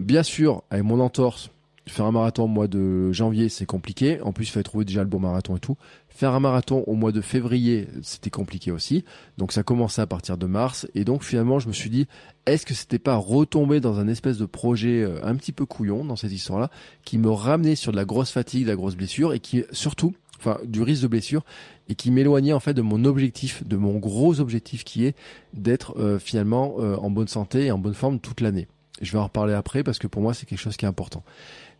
Bien sûr, avec mon entorse, faire un marathon au mois de janvier, c'est compliqué. En plus, il fallait trouver déjà le bon marathon et tout. Faire un marathon au mois de février, c'était compliqué aussi. Donc ça commençait à partir de mars. Et donc finalement, je me suis dit, est-ce que c'était pas retomber dans un espèce de projet euh, un petit peu couillon dans cette histoire-là, qui me ramenait sur de la grosse fatigue, de la grosse blessure, et qui surtout enfin du risque de blessure et qui m'éloignait en fait de mon objectif, de mon gros objectif qui est d'être euh, finalement euh, en bonne santé et en bonne forme toute l'année. Je vais en reparler après parce que pour moi c'est quelque chose qui est important.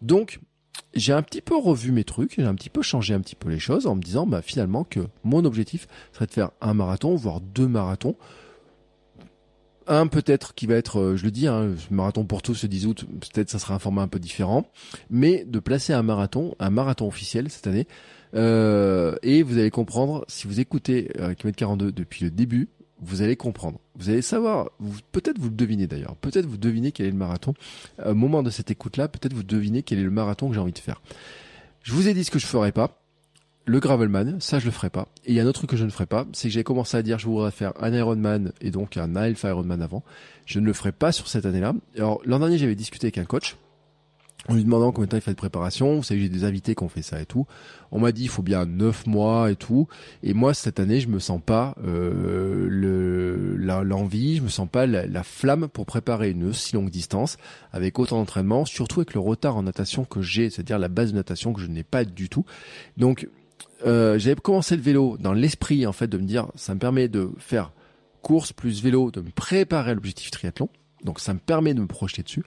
Donc j'ai un petit peu revu mes trucs, j'ai un petit peu changé un petit peu les choses en me disant bah finalement que mon objectif serait de faire un marathon voire deux marathons un peut-être qui va être, euh, je le dis, hein, marathon pour tous le 10 août, peut-être ça sera un format un peu différent, mais de placer un marathon, un marathon officiel cette année, euh, et vous allez comprendre, si vous écoutez euh, Kilomètre 42 depuis le début, vous allez comprendre. Vous allez savoir, peut-être vous le devinez d'ailleurs, peut-être vous devinez quel est le marathon. Au moment de cette écoute-là, peut-être vous devinez quel est le marathon que j'ai envie de faire. Je vous ai dit ce que je ferais pas. Le Gravelman, ça je le ferai pas. Et il y a un autre truc que je ne ferai pas, c'est que j'ai commencé à dire je voudrais faire un Ironman et donc un Alpha Ironman avant. Je ne le ferai pas sur cette année-là. Alors l'an dernier j'avais discuté avec un coach en lui demandant combien de temps il fait de préparation. Vous savez, j'ai des invités qui ont fait ça et tout. On m'a dit il faut bien neuf mois et tout. Et moi cette année, je me sens pas euh, le l'envie, je me sens pas la, flamme pour préparer une si longue distance avec autant d'entraînement, surtout avec le retard en natation que j'ai, c'est-à-dire la base de natation que je n'ai pas du tout. Donc euh, j'avais commencé le vélo dans l'esprit en fait de me dire ça me permet de faire course plus vélo, de me préparer à l'objectif triathlon. Donc ça me permet de me projeter dessus.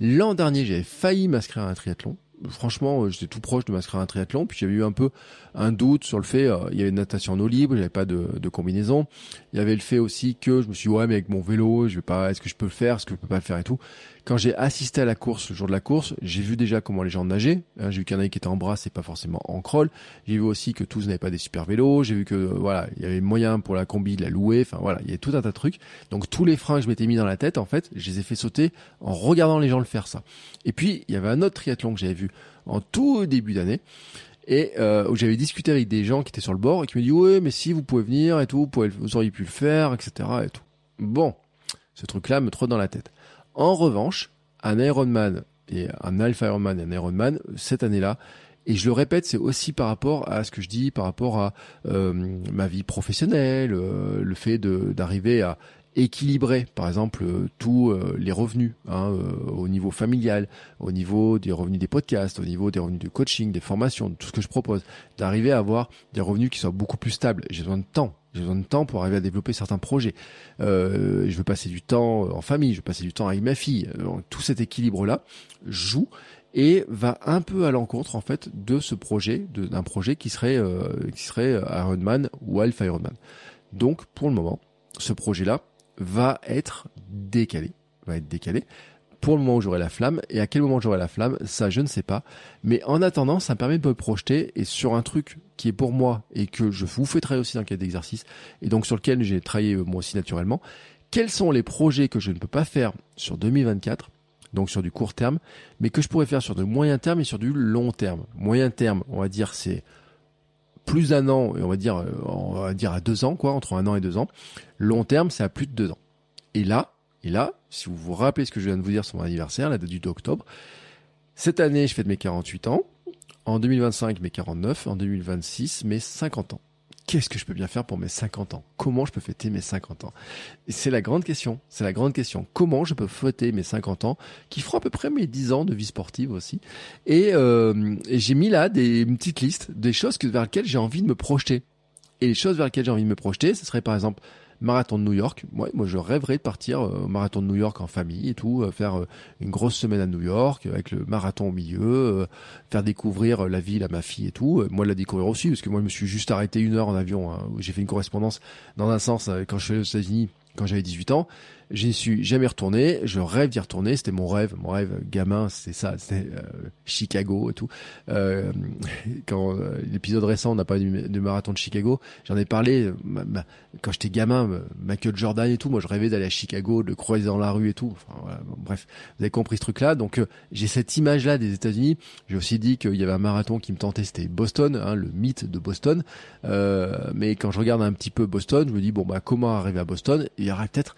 L'an dernier, j'avais failli m'inscrire à un triathlon. Franchement, euh, j'étais tout proche de m'inscrire à un triathlon. Puis j'avais eu un peu un doute sur le fait, euh, il y avait une natation en eau libre, j'avais pas de, de, combinaison. Il y avait le fait aussi que je me suis dit, ouais, mais avec mon vélo, je vais pas, est-ce que je peux le faire, est-ce que je peux pas le faire et tout. Quand j'ai assisté à la course, le jour de la course, j'ai vu déjà comment les gens nageaient. Hein, j'ai vu qu'il y en qui étaient en bras, c'est pas forcément en crawl. J'ai vu aussi que tous n'avaient pas des super vélos. J'ai vu que euh, voilà, il y avait moyen pour la combi de la louer. Enfin voilà, il y avait tout un tas de trucs. Donc tous les freins que je m'étais mis dans la tête, en fait, je les ai fait sauter en regardant les gens le faire ça. Et puis il y avait un autre triathlon que j'avais vu en tout début d'année et euh, où j'avais discuté avec des gens qui étaient sur le bord et qui me dit ouais mais si vous pouvez venir et tout, vous, vous auriez pu le faire, etc. et tout. Bon, ce truc-là me trotte dans la tête. En revanche, un Ironman et un Alpha Ironman et un Ironman cette année-là. Et je le répète, c'est aussi par rapport à ce que je dis, par rapport à euh, ma vie professionnelle, euh, le fait d'arriver à équilibrer, par exemple, euh, tous les revenus hein, au niveau familial, au niveau des revenus des podcasts, au niveau des revenus du coaching, des formations, tout ce que je propose, d'arriver à avoir des revenus qui soient beaucoup plus stables. J'ai besoin de temps. J'ai besoin de temps pour arriver à développer certains projets. Euh, je veux passer du temps en famille, je veux passer du temps avec ma fille. Euh, tout cet équilibre-là joue et va un peu à l'encontre en fait de ce projet, d'un projet qui serait euh, qui serait Ironman ou Alpha Ironman. Donc pour le moment, ce projet-là va être décalé, va être décalé pour le moment où j'aurai la flamme et à quel moment j'aurai la flamme, ça je ne sais pas. Mais en attendant, ça me permet de me projeter et sur un truc qui est pour moi et que je vous fais travailler aussi dans le cadre d'exercice et donc sur lequel j'ai travaillé euh, moi aussi naturellement. Quels sont les projets que je ne peux pas faire sur 2024 donc sur du court terme, mais que je pourrais faire sur du moyen terme et sur du long terme? Moyen terme, on va dire c'est plus d'un an et on va dire euh, on va dire à deux ans quoi, entre un an et deux ans. Long terme, c'est à plus de deux ans. Et là, et là, si vous vous rappelez ce que je viens de vous dire sur mon anniversaire, la date du 2 octobre, cette année, je fête mes 48 ans. En 2025, mes 49. En 2026, mes 50 ans. Qu'est-ce que je peux bien faire pour mes 50 ans? Comment je peux fêter mes 50 ans? C'est la grande question. C'est la grande question. Comment je peux fêter mes 50 ans, qui feront à peu près mes 10 ans de vie sportive aussi. Et, euh, j'ai mis là des une petite liste des choses vers lesquelles j'ai envie de me projeter. Et les choses vers lesquelles j'ai envie de me projeter, ce serait par exemple marathon de New York. Moi, moi, je rêverais de partir euh, au marathon de New York en famille et tout, euh, faire euh, une grosse semaine à New York avec le marathon au milieu, faire découvrir la ville à ma fille et tout. Moi, la découvrir aussi parce que moi, je me suis juste arrêté une heure en avion. Hein, j'ai fait une correspondance dans un sens quand je suis allé aux États-Unis quand j'avais 18 ans. Je n'y suis jamais retourné. Je rêve d'y retourner. C'était mon rêve. Mon rêve gamin, c'est ça. C'était euh, Chicago et tout. Euh, [LAUGHS] quand euh, l'épisode récent, on a parlé du, marathon de Chicago. J'en ai parlé. quand j'étais gamin, Michael Jordan et tout. Moi, je rêvais d'aller à Chicago, de croiser dans la rue et tout. Enfin, voilà, bref, vous avez compris ce truc-là. Donc, j'ai cette image-là des États-Unis. J'ai aussi dit qu'il y avait un marathon qui me tentait. C'était Boston, hein, le mythe de Boston. mais quand je regarde un petit peu Boston, je me dis bon bah comment arriver à Boston? Il y aura peut-être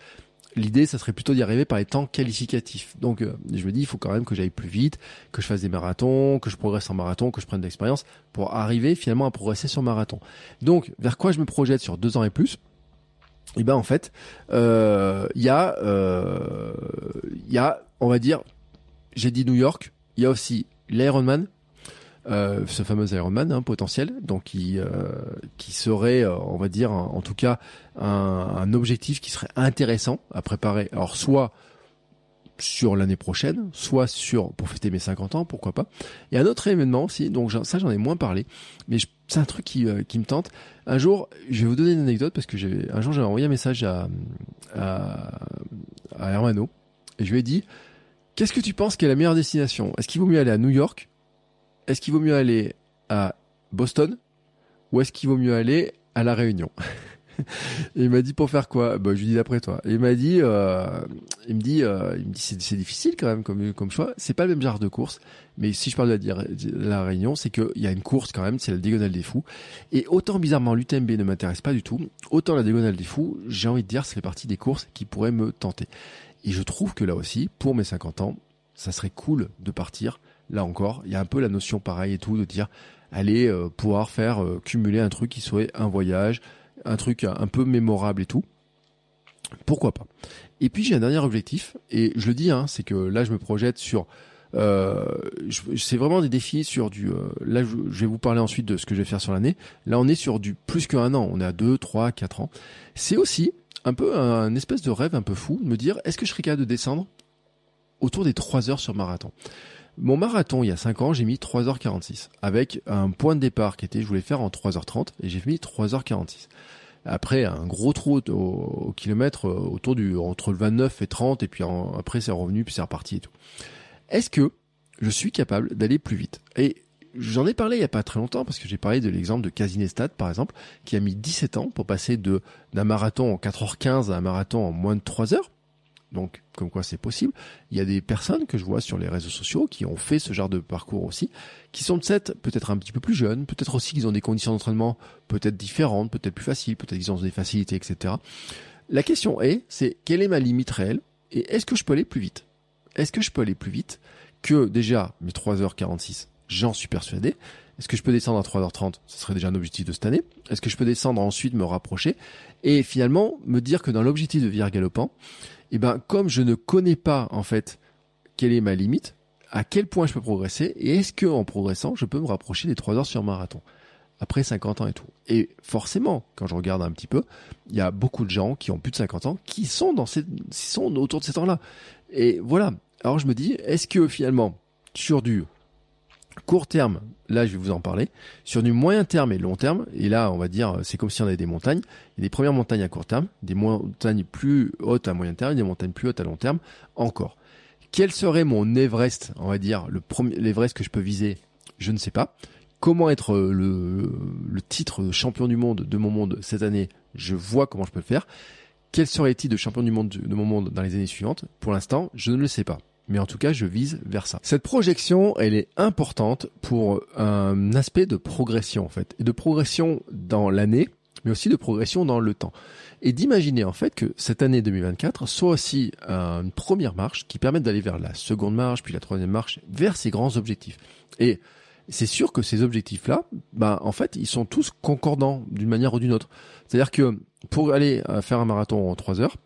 L'idée, ça serait plutôt d'y arriver par les temps qualificatifs. Donc, euh, je me dis, il faut quand même que j'aille plus vite, que je fasse des marathons, que je progresse en marathon, que je prenne de l'expérience pour arriver finalement à progresser sur marathon. Donc, vers quoi je me projette sur deux ans et plus? Eh ben en fait, euh, il y a, euh, il y a, on va dire, j'ai dit New York, il y a aussi l'Ironman, euh, ce fameux Ironman hein, potentiel, donc qui euh, qui serait, euh, on va dire, en, tout cas, un, un, objectif qui serait intéressant à préparer. Alors soit sur l'année prochaine, soit sur pour fêter mes 50 ans, pourquoi pas. Et un autre événement aussi, donc ça j'en ai moins parlé, mais c'est un truc qui, qui me tente. Un jour, je vais vous donner une anecdote parce que j'ai un jour j'avais envoyé un message à à, à Hermano et je lui ai dit qu'est-ce que tu penses qu'est la meilleure destination? Est-ce qu'il vaut mieux aller à New York est-ce qu'il vaut mieux aller à Boston ou est-ce qu'il vaut mieux aller à La Réunion [LAUGHS] il m'a dit pour faire quoi? Bah, je lui dis d'après toi. Il m'a dit euh, il me dit euh, il me dit c'est, difficile quand même comme comme choix. C'est pas le même genre de course mais si je parle de la, la Réunion c'est qu'il y a une course quand même c'est la diagonale des fous. Et autant bizarrement l'UTMB ne m'intéresse pas du tout autant la diagonale des fous j'ai envie de dire ça fait partie des courses qui pourraient me tenter. Et je trouve que là aussi pour mes 50 ans ça serait cool de partir là encore, il y a un peu la notion pareil et tout de dire aller euh, pouvoir faire euh, cumuler un truc qui soit un voyage, un truc un peu mémorable et tout. Pourquoi pas? Et puis j'ai un dernier objectif et je le dis, hein, c'est que là je me projette sur euh, c'est vraiment des défis sur du. Là, je, vais vous parler ensuite de ce que je vais faire sur l'année. Là, on est sur du plus qu'un an. On est à 2, 3, 4 ans. C'est aussi un peu un, espèce de rêve un peu fou de me dire est-ce que je serais capable de descendre autour des 3 heures sur marathon? Mon marathon, il y a 5 ans, j'ai mis 3h46 avec un point de départ qui était, je voulais faire en 3h30 et j'ai mis 3h46. Après, un gros trou au, kilomètre euh, autour du, entre le 29 et 30 et puis après c'est revenu puis c'est reparti et tout. Est-ce que je suis capable d'aller plus vite? Et j'en ai parlé il y a pas très longtemps parce que j'ai parlé de l'exemple de Casinestat par exemple qui a mis 17 ans pour passer de d'un marathon en 4h15 à un marathon en moins de 3 heures. Donc, comme quoi c'est possible. Il y a des personnes que je vois sur les réseaux sociaux qui ont fait ce genre de parcours aussi, qui sont peut-être un petit peu plus jeunes, peut-être aussi qu'ils ont des conditions d'entraînement peut-être différentes, peut-être plus faciles, peut-être qu'ils ont des facilités, etc. La question est, c'est quelle est ma limite réelle et est-ce que je peux aller plus vite? Est-ce que je peux aller plus vite que déjà mes 3h46 J'en suis persuadé. Est-ce que je peux descendre à 3h30 Ce serait déjà un objectif de cette année. Est-ce que je peux descendre ensuite me rapprocher et finalement me dire que dans l'objectif de vire galopant, eh ben comme je ne connais pas en fait quelle est ma limite, à quel point je peux progresser et est-ce que en progressant, je peux me rapprocher des 3 heures sur marathon après 50 ans et tout? Et forcément, quand je regarde un petit peu, il y a beaucoup de gens qui ont plus de 50 ans qui sont dans ces, sont autour de ces temps-là. Et voilà. Alors je me dis, est-ce que finalement, sur du court terme, là je vais vous en parler, sur du moyen terme et long terme, et là on va dire, c'est comme si on avait des montagnes, il des premières montagnes à court terme, des montagnes plus hautes à moyen terme, des montagnes plus hautes à long terme, encore. Quel serait mon Everest, on va dire, le premier, l'Everest que je peux viser? Je ne sais pas. Comment être le, le titre champion du monde de mon monde cette année? Je vois comment je peux le faire. Quel serait-il de champion du monde de mon monde dans les années suivantes? Pour l'instant, je ne le sais pas. Mais en tout cas, je vise vers ça. Cette projection, elle est importante pour un aspect de progression, en fait. Et de progression dans l'année, mais aussi de progression dans le temps. Et d'imaginer, en fait, que cette année 2024 soit aussi une première marche qui permette d'aller vers la seconde marche, puis la troisième marche, vers ces grands objectifs. Et c'est sûr que ces objectifs-là, ben, en fait, ils sont tous concordants d'une manière ou d'une autre. C'est-à-dire que pour aller euh, faire un marathon en 3 heures,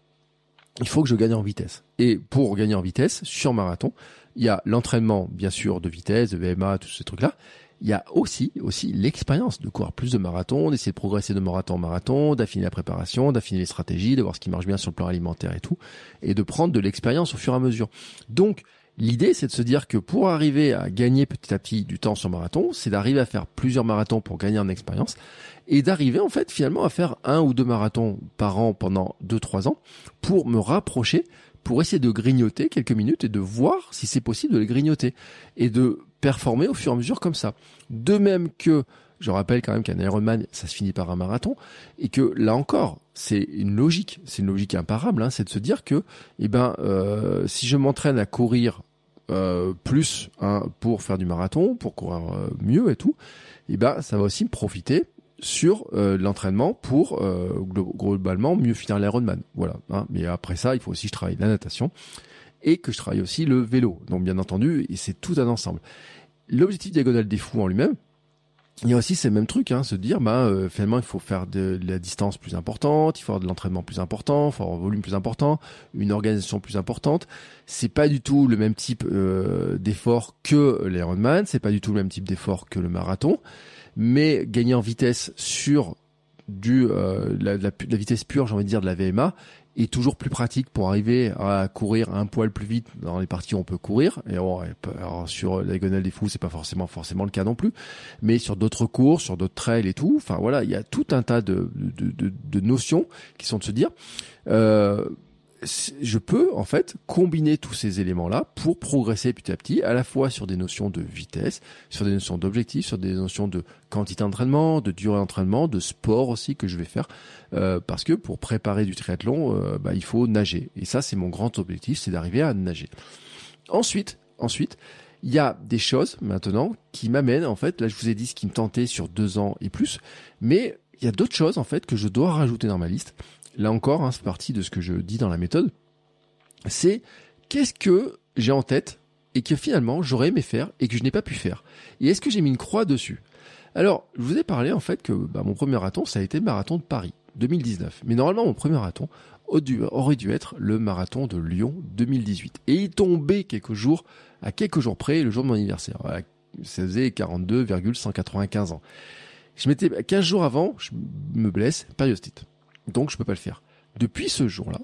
il faut que je gagne en vitesse. Et pour gagner en vitesse, sur marathon, il y a l'entraînement, bien sûr, de vitesse, de VMA, tous ces trucs-là. Il y a aussi, aussi l'expérience de courir plus de marathons, d'essayer de progresser de marathon en marathon, d'affiner la préparation, d'affiner les stratégies, de voir ce qui marche bien sur le plan alimentaire et tout, et de prendre de l'expérience au fur et à mesure. Donc, L'idée, c'est de se dire que pour arriver à gagner petit à petit du temps sur marathon, c'est d'arriver à faire plusieurs marathons pour gagner en expérience et d'arriver en fait finalement à faire un ou deux marathons par an pendant deux trois ans pour me rapprocher, pour essayer de grignoter quelques minutes et de voir si c'est possible de les grignoter et de performer au fur et à mesure comme ça. De même que je rappelle quand même qu'un Ironman, ça se finit par un marathon, et que là encore, c'est une logique, c'est une logique imparable, hein, c'est de se dire que, eh ben, euh, si je m'entraîne à courir euh, plus hein, pour faire du marathon, pour courir euh, mieux et tout, eh ben ça va aussi me profiter sur l'entraînement pour globalement mieux finir l'Ironman. Voilà. Hein. Mais après ça, il faut aussi que je travaille la natation et que je travaille aussi le vélo. Donc bien entendu, c'est tout un ensemble. L'objectif diagonal des fous en lui-même, il y a aussi ces mêmes trucs, hein, se dire, bah, euh, finalement, il faut faire de, la distance plus importante, il faut avoir de l'entraînement plus important, il faut avoir un volume plus important, une organisation plus importante. C'est pas du tout le même type euh, d'effort que l'Ironman, c'est pas du tout le même type d'effort que le marathon, mais gagner en vitesse sur euh, la, la, vitesse pure, j'ai envie de dire, de la VMA, est toujours plus pratique pour arriver à courir un poil plus vite dans les parties où on peut courir. Et alors, sur la diagonale des fous, c'est pas forcément forcément le cas non plus, mais sur d'autres courses, sur d'autres trails et tout. Enfin voilà, il y a tout un tas de, de, de, de notions qui sont de se dire. Euh, je peux en fait combiner tous ces éléments-là pour progresser petit à petit, à la fois sur des notions de vitesse, sur des notions d'objectifs, sur des notions de quantité d'entraînement, de durée d'entraînement, de sport aussi que je vais faire, euh, parce que pour préparer du triathlon, euh, bah, il faut nager. Et ça, c'est mon grand objectif, c'est d'arriver à nager. Ensuite, ensuite, il y a des choses maintenant qui m'amènent en fait. Là, je vous ai dit ce qui me tentait sur deux ans et plus, mais il y a d'autres choses en fait que je dois rajouter dans ma liste là encore, hein, c'est parti de ce que je dis dans la méthode, c'est qu'est-ce que j'ai en tête et que finalement j'aurais aimé faire et que je n'ai pas pu faire? Et est-ce que j'ai mis une croix dessus? Alors, je vous ai parlé en fait que bah, mon premier marathon, ça a été le marathon de Paris 2019. Mais normalement, mon premier marathon aurait dû être le marathon de Lyon 2018. Et il tombait quelques jours, à quelques jours près, le jour de mon anniversaire. Ça faisait 42,195 ans. Je m'étais 15 jours avant, je me blesse, périostite. Donc je peux pas le faire. Depuis ce jour-là,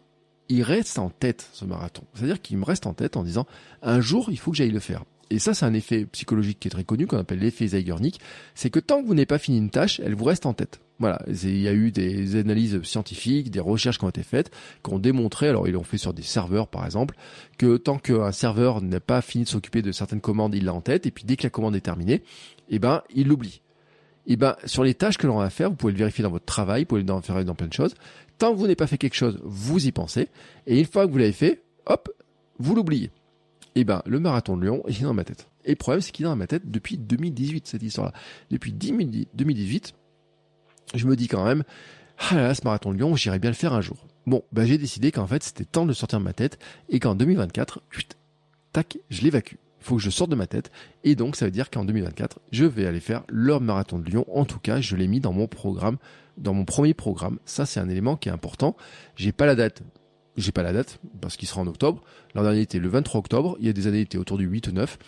il reste en tête ce marathon. C'est-à-dire qu'il me reste en tête en disant un jour il faut que j'aille le faire. Et ça c'est un effet psychologique qui est très connu qu'on appelle l'effet Zeigarnik, c'est que tant que vous n'avez pas fini une tâche, elle vous reste en tête. Voilà, il y a eu des analyses scientifiques, des recherches qui ont été faites, qui ont démontré, alors ils l'ont fait sur des serveurs par exemple, que tant qu'un serveur n'a pas fini de s'occuper de certaines commandes, il l'a en tête, et puis dès que la commande est terminée, eh ben il l'oublie. Et eh ben sur les tâches que l'on va faire, vous pouvez le vérifier dans votre travail, vous pouvez le faire dans plein de choses. Tant que vous n'avez pas fait quelque chose, vous y pensez, et une fois que vous l'avez fait, hop, vous l'oubliez. Et eh ben le marathon de Lyon, est dans ma tête. Et le problème, c'est qu'il est dans ma tête depuis 2018 cette histoire-là. Depuis 2018 je me dis quand même, ah là là, ce marathon de Lyon, j'irais bien le faire un jour. Bon, bah j'ai décidé qu'en fait c'était temps de sortir de ma tête et qu'en 2024, tac, je l'évacue. Il faut que je sorte de ma tête et donc ça veut dire qu'en 2024, je vais aller faire le marathon de Lyon. En tout cas, je l'ai mis dans mon programme, dans mon premier programme. Ça, c'est un élément qui est important. J'ai pas la date. J'ai pas la date parce qu'il sera en octobre. L'an dernier était le 23 octobre. Il y a des années, il était autour du 8 ou 9.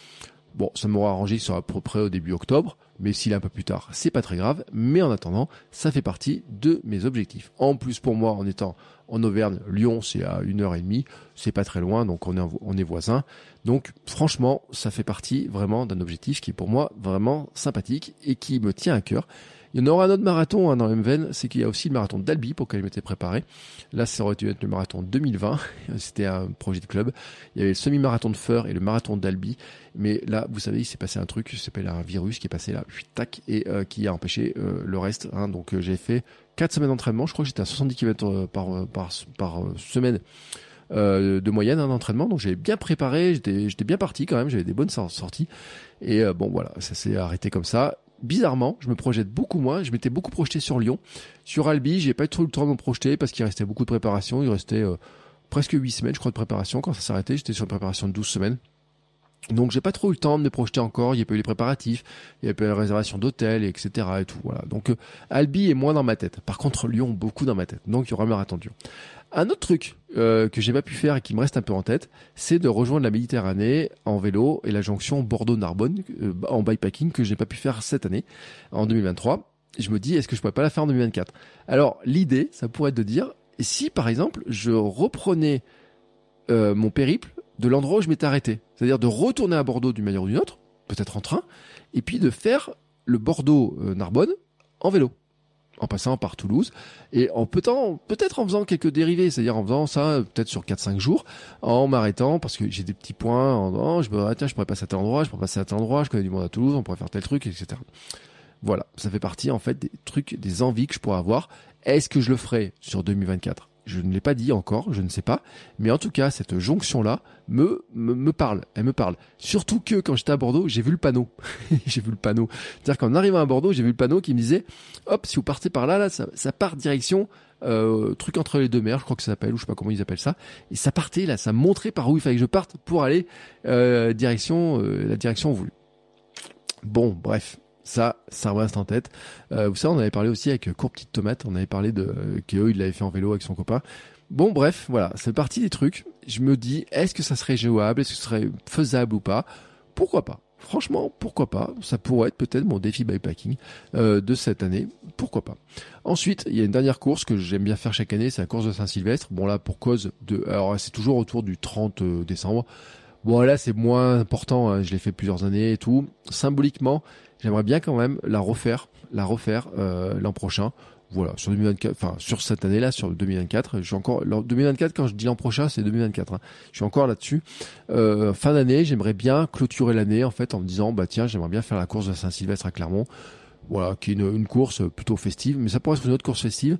Bon, ça m'aura arrangé qu'il soit à peu près au début octobre, mais s'il est un peu plus tard, c'est pas très grave. Mais en attendant, ça fait partie de mes objectifs. En plus, pour moi, en étant en Auvergne, Lyon, c'est à une heure et demie, c'est pas très loin, donc on est, on est voisins. Donc, franchement, ça fait partie vraiment d'un objectif qui est pour moi vraiment sympathique et qui me tient à cœur. Il y en aura un autre marathon hein, dans la même veine, c'est qu'il y a aussi le marathon d'Albi pour lequel je m'étais préparé. Là, ça aurait dû être le marathon 2020. [LAUGHS] C'était un projet de club. Il y avait le semi-marathon de Feur et le marathon d'Albi. Mais là, vous savez, il s'est passé un truc, qui s'appelle un virus qui est passé là, tac, et euh, qui a empêché euh, le reste. Hein. Donc, euh, j'ai fait 4 semaines d'entraînement. Je crois que j'étais à 70 km par semaine. De moyenne hein, d'entraînement donc j'avais bien préparé j'étais bien parti quand même j'avais des bonnes sorties et bon voilà ça s'est arrêté comme ça bizarrement, je me projette beaucoup moins. Je m'étais beaucoup projeté sur Lyon. Sur Albi, j'ai pas eu trop le temps de me projeter parce qu'il restait beaucoup de préparation. Il restait euh, presque 8 semaines, je crois, de préparation. Quand ça s'arrêtait, j'étais sur une préparation de 12 semaines. Donc j'ai pas trop eu le temps de me projeter encore, il n'y a pas eu les préparatifs, il n'y a pas eu la réservation d'hôtel, etc. et tout. Voilà. Donc euh, Albi est moins dans ma tête. Par contre Lyon beaucoup dans ma tête. Donc il y aura marathon de Lyon. Un autre truc euh, que j'ai pas pu faire et qui me reste un peu en tête, c'est de rejoindre la Méditerranée en vélo et la jonction Bordeaux-Narbonne euh, en bikepacking que j'ai pas pu faire cette année, en 2023. je me dis, est-ce que je pourrais pas la faire en 2024 Alors l'idée, ça pourrait être de dire, si par exemple je reprenais euh, mon périple de l'endroit où je m'étais arrêté, c'est-à-dire de retourner à Bordeaux d'une manière ou d'une autre, peut-être en train, et puis de faire le Bordeaux-Narbonne en vélo en passant par Toulouse et en peut-être en faisant quelques dérivés, c'est-à-dire en faisant ça peut-être sur 4-5 jours, en m'arrêtant parce que j'ai des petits points, en, je me je pourrais passer à tel endroit, je pourrais passer à tel endroit, je connais du monde à Toulouse, on pourrait faire tel truc, etc. Voilà, ça fait partie en fait des trucs, des envies que je pourrais avoir. Est-ce que je le ferai sur 2024 je ne l'ai pas dit encore, je ne sais pas. Mais en tout cas, cette jonction-là me, me, parle. Elle me parle. Surtout que quand j'étais à Bordeaux, j'ai vu le panneau. [LAUGHS] j'ai vu le panneau. C'est-à-dire qu'en arrivant à Bordeaux, j'ai vu le panneau qui me disait, hop, si vous partez par là, là, ça, ça part direction, euh, truc entre les deux mers, je crois que ça s'appelle, ou je sais pas comment ils appellent ça. Et ça partait, là, ça montrait par où il fallait que je parte pour aller, euh, direction, euh, la direction voulue. Bon, bref. Ça, ça reste en tête. Euh, vous savez, on avait parlé aussi avec Court Petite Tomate, on avait parlé de euh, qu'eux, il l'avait fait en vélo avec son copain. Bon, bref, voilà, c'est parti des trucs. Je me dis, est-ce que ça serait jouable, est-ce que ce serait faisable ou pas? Pourquoi pas? Franchement, pourquoi pas? Ça pourrait être peut-être mon défi bikepacking euh, de cette année. Pourquoi pas? Ensuite, il y a une dernière course que j'aime bien faire chaque année, c'est la course de Saint-Sylvestre. Bon là, pour cause de... Alors c'est toujours autour du 30 euh, décembre. Bon là, c'est moins important, hein, je l'ai fait plusieurs années et tout. Symboliquement, J'aimerais bien quand même la refaire, la refaire euh, l'an prochain. Voilà, sur 2024, enfin sur cette année-là, sur 2024. Je suis encore 2024 quand je dis l'an prochain, c'est 2024. Hein. Je suis encore là-dessus. Euh, fin d'année, j'aimerais bien clôturer l'année en fait en me disant bah tiens, j'aimerais bien faire la course de Saint-Sylvestre à Clermont. Voilà, qui est une, une course plutôt festive, mais ça pourrait être une autre course festive.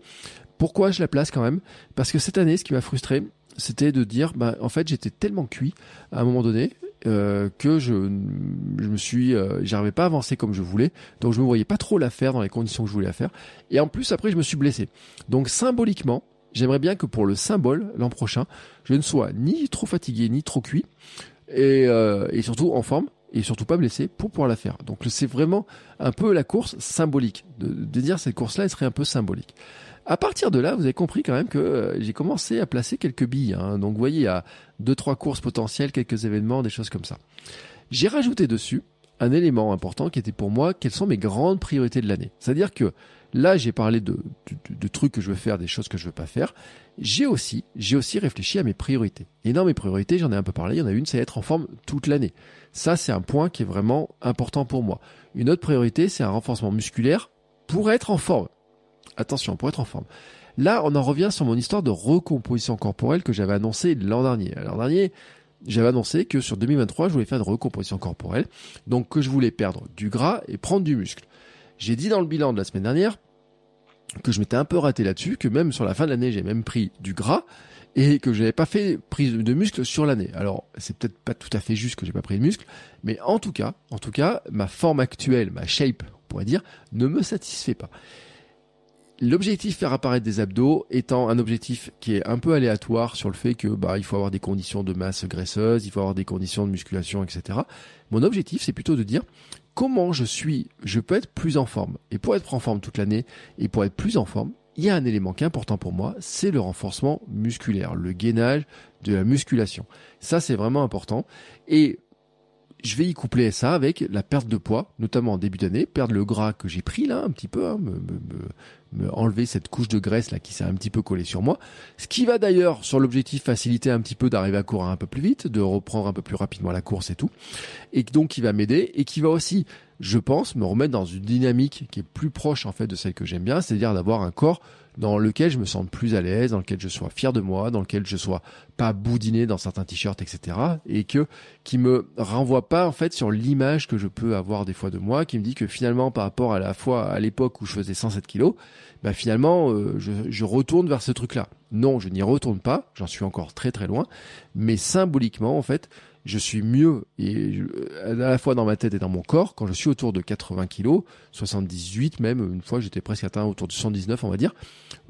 Pourquoi je la place quand même? Parce que cette année, ce qui m'a frustré, c'était de dire, bah, en fait, j'étais tellement cuit à un moment donné euh, que je, je me suis, euh, j'arrivais pas à avancer comme je voulais, donc je me voyais pas trop la faire dans les conditions que je voulais la faire. Et en plus, après, je me suis blessé. Donc symboliquement, j'aimerais bien que pour le symbole l'an prochain, je ne sois ni trop fatigué ni trop cuit. et, euh, et surtout en forme et surtout pas blessé pour pouvoir la faire. Donc c'est vraiment un peu la course symbolique de, de dire cette course-là, elle serait un peu symbolique. À partir de là, vous avez compris quand même que euh, j'ai commencé à placer quelques billes. Hein. Donc vous voyez, a deux trois courses potentielles, quelques événements, des choses comme ça. J'ai rajouté dessus un élément important qui était pour moi quelles sont mes grandes priorités de l'année. C'est-à-dire que là, j'ai parlé de, de, de, trucs que je veux faire, des choses que je veux pas faire. J'ai aussi, j'ai aussi réfléchi à mes priorités. Et dans mes priorités, j'en ai un peu parlé. Il y en a une, c'est être en forme toute l'année. Ça, c'est un point qui est vraiment important pour moi. Une autre priorité, c'est un renforcement musculaire pour être en forme. Attention, pour être en forme. Là, on en revient sur mon histoire de recomposition corporelle que j'avais annoncé l'an dernier. L'an dernier, j'avais annoncé que sur 2023, je voulais faire de recomposition corporelle, donc que je voulais perdre du gras et prendre du muscle. J'ai dit dans le bilan de la semaine dernière que je m'étais un peu raté là-dessus, que même sur la fin de l'année, j'ai même pris du gras et que je n'avais pas fait prise de muscle sur l'année. Alors, c'est peut-être pas tout à fait juste que j'ai pas pris de muscle, mais en tout cas, en tout cas, ma forme actuelle, ma shape, on pourrait dire, ne me satisfait pas. L'objectif faire apparaître des abdos étant un objectif qui est un peu aléatoire sur le fait que bah il faut avoir des conditions de masse graisseuse, il faut avoir des conditions de musculation, etc. Mon objectif c'est plutôt de dire comment je suis, je peux être plus en forme. Et pour être en forme toute l'année et pour être plus en forme, il y a un élément qui est important pour moi, c'est le renforcement musculaire, le gainage de la musculation. Ça c'est vraiment important. Et je vais y coupler ça avec la perte de poids, notamment en début d'année, perdre le gras que j'ai pris là un petit peu, hein, me, me, me, enlever cette couche de graisse là qui s'est un petit peu collée sur moi, ce qui va d'ailleurs sur l'objectif faciliter un petit peu d'arriver à courir un peu plus vite, de reprendre un peu plus rapidement la course et tout, et donc qui va m'aider et qui va aussi, je pense, me remettre dans une dynamique qui est plus proche en fait de celle que j'aime bien, c'est-à-dire d'avoir un corps dans lequel je me sens plus à l'aise, dans lequel je sois fier de moi, dans lequel je sois pas boudiné dans certains t-shirts, etc. Et que qui me renvoie pas en fait sur l'image que je peux avoir des fois de moi, qui me dit que finalement par rapport à la fois à l'époque où je faisais 107 kilos, bah finalement euh, je, je retourne vers ce truc-là. Non, je n'y retourne pas, j'en suis encore très très loin, mais symboliquement en fait, je suis mieux et à la fois dans ma tête et dans mon corps quand je suis autour de 80 kilos, 78 même, une fois j'étais presque atteint autour de 119 on va dire.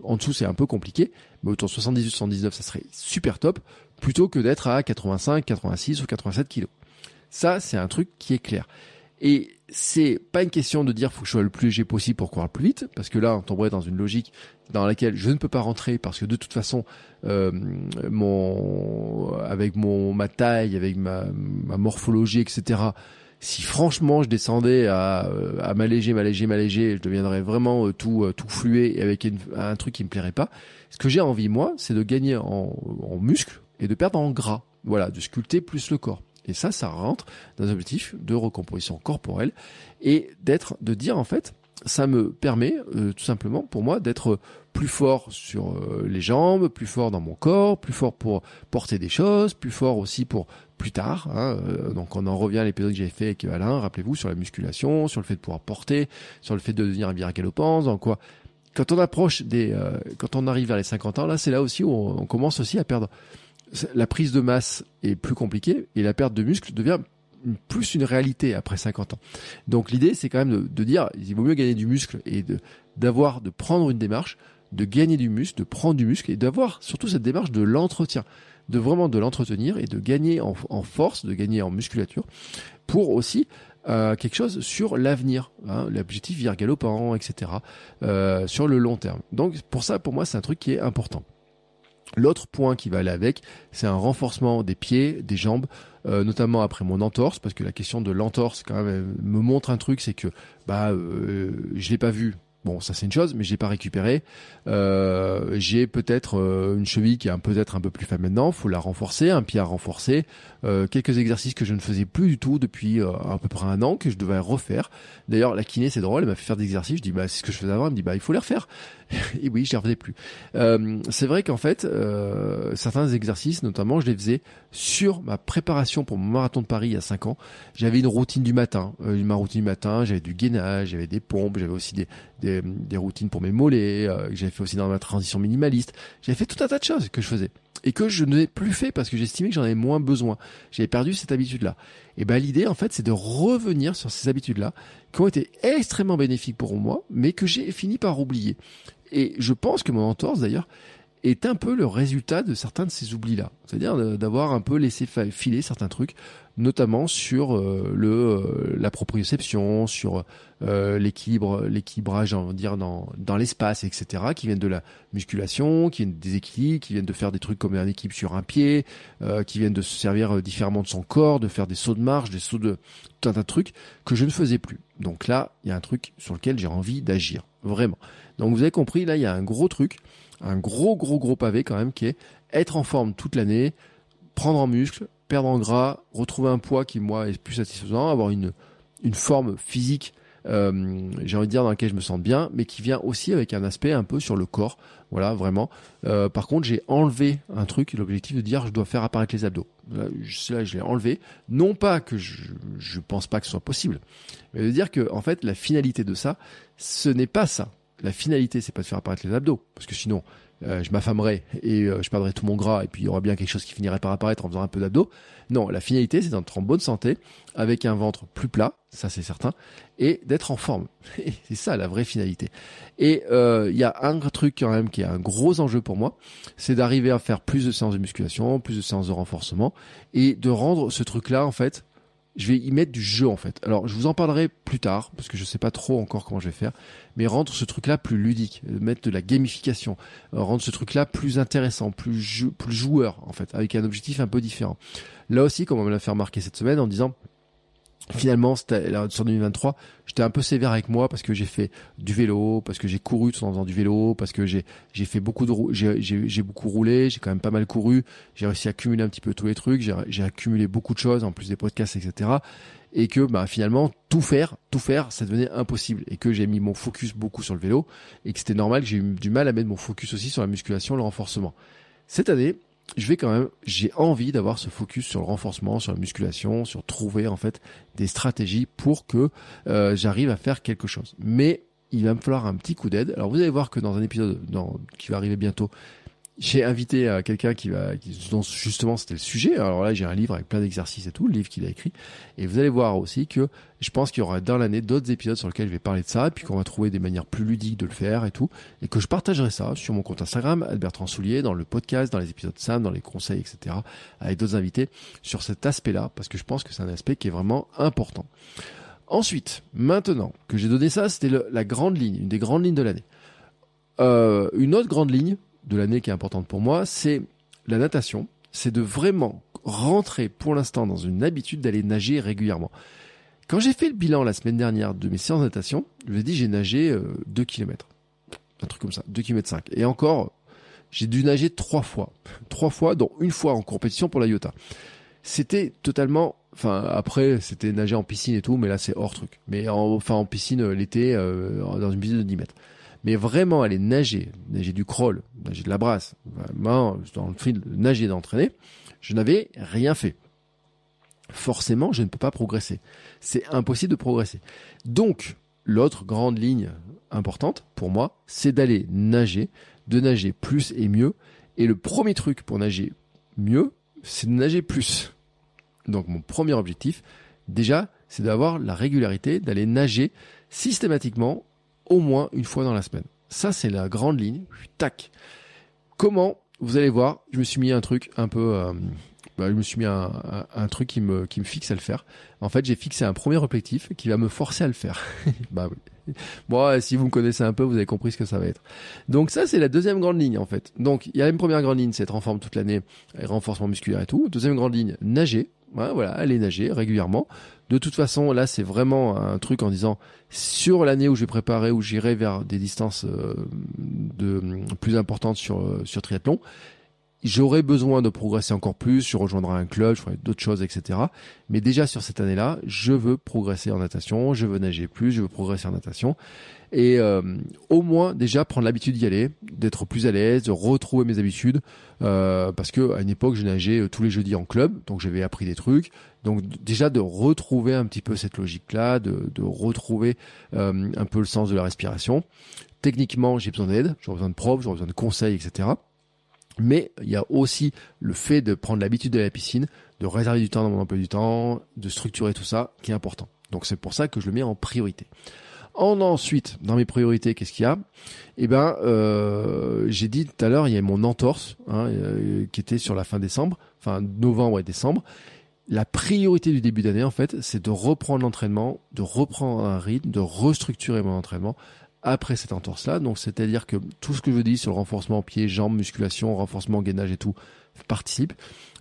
En dessous c'est un peu compliqué, mais autour de 78, 119 ça serait super top, plutôt que d'être à 85, 86 ou 87 kilos. Ça c'est un truc qui est clair. Et c'est pas une question de dire faut que je sois le plus léger possible pour courir plus vite, parce que là on tomberait dans une logique dans laquelle je ne peux pas rentrer parce que de toute façon euh, avec ma taille, avec ma, morphologie, etc. Si franchement je descendais à, à m'alléger, m'alléger, m'alléger, je deviendrais vraiment euh, tout euh, tout flué et avec un truc qui me plairait pas. Ce que j'ai envie moi, c'est de gagner en, en muscle et de perdre en gras. Voilà, de sculpter plus le corps. Et ça, ça rentre dans un objectif de recomposition corporelle et d'être, de dire en fait, ça me permet euh, tout simplement pour moi d'être plus fort sur euh, les jambes, plus fort dans mon corps, plus fort pour porter des choses, plus fort aussi pour plus tard. Hein, euh, donc on en revient à l'épisode que j'avais fait avec Alain, rappelez-vous, sur la musculation, sur le fait de pouvoir porter, sur le fait de devenir un virage galopant, dans quoi quand on approche des, quand on arrive vers les 50 ans, là c'est là aussi où on commence aussi à perdre la prise de masse est plus compliquée et la perte de muscle devient plus une réalité après 50 ans. Donc l'idée, c'est quand même de, dire, il vaut mieux gagner du muscle et d'avoir, de prendre une démarche, de gagner du muscle, de prendre du muscle et d'avoir surtout cette démarche de l'entretien, de vraiment de l'entretenir et de gagner en, force, de gagner en musculature pour aussi euh, quelque chose sur l'avenir, hein, l'objectif vire galopant, etc. Euh, sur le long terme. Donc pour ça, pour moi, c'est un truc qui est important. L'autre point qui va aller avec, c'est un renforcement des pieds, des jambes, euh, notamment après mon entorse, parce que la question de l'entorse quand même me montre un truc, c'est que bah euh, je l'ai pas vu Bon, ça c'est une chose, mais j'ai pas récupéré. Euh, j'ai peut-être une cheville qui est peut-être un peu plus faible maintenant. Faut la renforcer, un pied à renforcer. Quelques exercices que je ne faisais plus du tout depuis à peu près un an que je devais refaire. D'ailleurs, la kiné c'est drôle, elle m'a fait faire des exercices. Je dis bah c'est ce que je faisais avant. Elle me dit bah il faut les refaire. [LAUGHS] Et oui, je les refaisais plus. Euh, c'est vrai qu'en fait, certains exercices, notamment, je les faisais sur ma préparation pour mon marathon de Paris il y a 5 ans. J'avais une routine du matin, ma routine du matin. J'avais du gainage, j'avais des pompes, j'avais aussi des, des des, routines pour mes mollets, euh, j'avais fait aussi dans ma transition minimaliste. J'avais fait tout un tas de choses que je faisais et que je n'ai plus fait parce que j'estimais que j'en avais moins besoin. J'avais perdu cette habitude-là. Et ben l'idée en fait, c'est de revenir sur ces habitudes-là qui ont été extrêmement bénéfiques pour moi, mais que j'ai fini par oublier. Et je pense que mon entorse d'ailleurs est un peu le résultat de certains de ces oublis-là. C'est-à-dire d'avoir un peu laissé filer certains trucs, notamment sur euh, le euh, la proprioception, sur euh, l'équilibre, l'équilibrage, on va dire dans dans l'espace, etc. Qui viennent de la musculation, qui viennent des équilibres, qui viennent de faire des trucs comme un équilibre sur un pied, qui viennent de se servir différemment de son corps, de faire des sauts de marche, des sauts de tout un tas de trucs que je ne faisais plus. Donc là, il y a un truc sur lequel j'ai envie d'agir, vraiment. Donc vous avez compris, là, il y a un gros truc un gros gros gros pavé quand même qui est être en forme toute l'année, prendre en muscle, perdre en gras, retrouver un poids qui moi est plus satisfaisant, avoir une forme physique euh, j'ai envie de dire dans laquelle je me sens bien, mais qui vient aussi avec un aspect un peu sur le corps. Voilà, vraiment. Euh, par contre, j'ai enlevé un truc, l'objectif de dire je dois faire apparaître les abdos. Là, je, je l'ai enlevé. Non pas que je, je pense pas que ce soit possible, mais de dire que en fait la finalité de ça, ce n'est pas ça la finalité, c'est pas de faire apparaître les abdos, parce que sinon, euh, je m'affamerais et euh, je perdrais tout mon gras, et puis il y aura bien quelque chose qui finirait par apparaître en faisant un peu d'abdos. Non, la finalité, c'est d'être en bonne santé, avec un ventre plus plat, ça c'est certain, et d'être en forme. [LAUGHS] c'est ça la vraie finalité. Et euh, il y a un truc quand même qui est un gros enjeu pour moi, c'est d'arriver à faire plus de séances de musculation, plus de séances de renforcement, et de rendre ce truc-là en fait je vais y mettre du jeu en fait. Alors je vous en parlerai plus tard parce que je sais pas trop encore comment je vais faire, mais rendre ce truc-là plus ludique, mettre de la gamification, euh, rendre ce truc-là plus intéressant, plus plus joueur en fait, avec un objectif un peu différent. Là aussi, comme on me l'a fait remarquer cette semaine en disant Finalement, c'était sur 2023, j'étais un peu sévère avec moi parce que j'ai fait du vélo, parce que j'ai couru tout en faisant du vélo, parce que j'ai j'ai fait beaucoup de j'ai j'ai beaucoup roulé, j'ai quand même pas mal couru, j'ai réussi à accumuler un petit peu tous les trucs, j'ai j'ai accumulé beaucoup de choses en plus des podcasts etc. Et que bah finalement tout faire, tout faire, ça devenait impossible et que j'ai mis mon focus beaucoup sur le vélo et que c'était normal que j'ai eu du mal à mettre mon focus aussi sur la musculation, le renforcement. Cette année, je vais quand même, j'ai envie d'avoir ce focus sur le renforcement, sur la musculation, sur trouver en fait des stratégies pour que euh, j'arrive à faire quelque chose. Mais il va me falloir un petit coup d'aide. Alors vous allez voir que dans un épisode qui va arriver bientôt, j'ai invité euh, quelqu'un qui va, qui, dont justement c'était le sujet. Alors là, j'ai un livre avec plein d'exercices et tout, le livre qu'il a écrit. Et vous allez voir aussi que je pense qu'il y aura dans l'année d'autres épisodes sur lesquels je vais parler de ça, et puis qu'on va trouver des manières plus ludiques de le faire et tout, et que je partagerai ça sur mon compte Instagram, Albert Soulier, dans le podcast, dans les épisodes Sam, dans les conseils, etc., avec d'autres invités sur cet aspect-là, parce que je pense que c'est un aspect qui est vraiment important. Ensuite, maintenant que j'ai donné ça, c'était la grande ligne, une des grandes lignes de l'année. Euh, une autre grande ligne, de l'année qui est importante pour moi, c'est la natation. C'est de vraiment rentrer pour l'instant dans une habitude d'aller nager régulièrement. Quand j'ai fait le bilan la semaine dernière de mes séances de natation, je vous ai dit j'ai nagé 2 euh, km. Un truc comme ça, 2 km 5. Et encore, j'ai dû nager trois fois. Trois fois, dont une fois en compétition pour la Iota. C'était totalement, enfin après c'était nager en piscine et tout, mais là c'est hors truc. Mais enfin en piscine euh, l'été, euh, dans une piscine de 10 mètres. Mais vraiment aller nager, nager du crawl, nager de la brasse, vraiment dans le fil nager d'entraîner, je n'avais rien fait. Forcément, je ne peux pas progresser. C'est impossible de progresser. Donc, l'autre grande ligne importante pour moi, c'est d'aller nager, de nager plus et mieux. Et le premier truc pour nager mieux, c'est de nager plus. Donc mon premier objectif, déjà, c'est d'avoir la régularité, d'aller nager systématiquement au moins une fois dans la semaine. Ça, c'est la grande ligne. Tac. Comment Vous allez voir, je me suis mis un truc un peu... Euh, bah, je me suis mis un, un, truc qui me, qui me fixe à le faire. En fait, j'ai fixé un premier objectif qui va me forcer à le faire. [LAUGHS] bah oui. Bon, si vous me connaissez un peu, vous avez compris ce que ça va être. Donc ça, c'est la deuxième grande ligne en fait. Donc il y a une première grande ligne, c'est être en forme toute l'année, renforcement musculaire et tout. Deuxième grande ligne, nager. voilà, aller nager régulièrement. De toute façon, là, c'est vraiment un truc en disant sur l'année où je vais préparer, où j'irai vers des distances euh, de plus importantes sur euh, sur triathlon, j'aurais besoin de progresser encore plus, je rejoindrai un club, je ferai d'autres choses, etc. Mais déjà sur cette année-là, je veux progresser en natation, je veux nager plus, je veux progresser en natation. Et euh, au moins déjà prendre l'habitude d'y aller, d'être plus à l'aise, de retrouver mes habitudes. Euh, parce que à une époque, je nageais euh, tous les jeudis en club, donc j'avais appris des trucs. Donc déjà de retrouver un petit peu cette logique-là, de, de retrouver un peu le sens de la respiration. Techniquement, j'ai besoin d'aide, j'aurai besoin de profs, j'aurai besoin de conseils, etc. Mais il y a aussi le fait de prendre l'habitude de la piscine, de réserver du temps dans mon emploi du temps, de structurer tout ça, qui est important. Donc c'est pour ça que je le mets en priorité. En ensuite, dans mes priorités, qu'est-ce qu'il y a? Eh ben, euh, j'ai dit tout à l'heure, il y a mon entorse hein, euh, qui était sur la fin décembre, enfin novembre et décembre. La priorité du début d'année, en fait, c'est de reprendre l'entraînement, de reprendre un rythme, de restructurer mon entraînement après cette entorse-là. Donc, c'est-à-dire que tout ce que je dis sur le renforcement pied, jambes, musculation, renforcement, gainage et tout participe.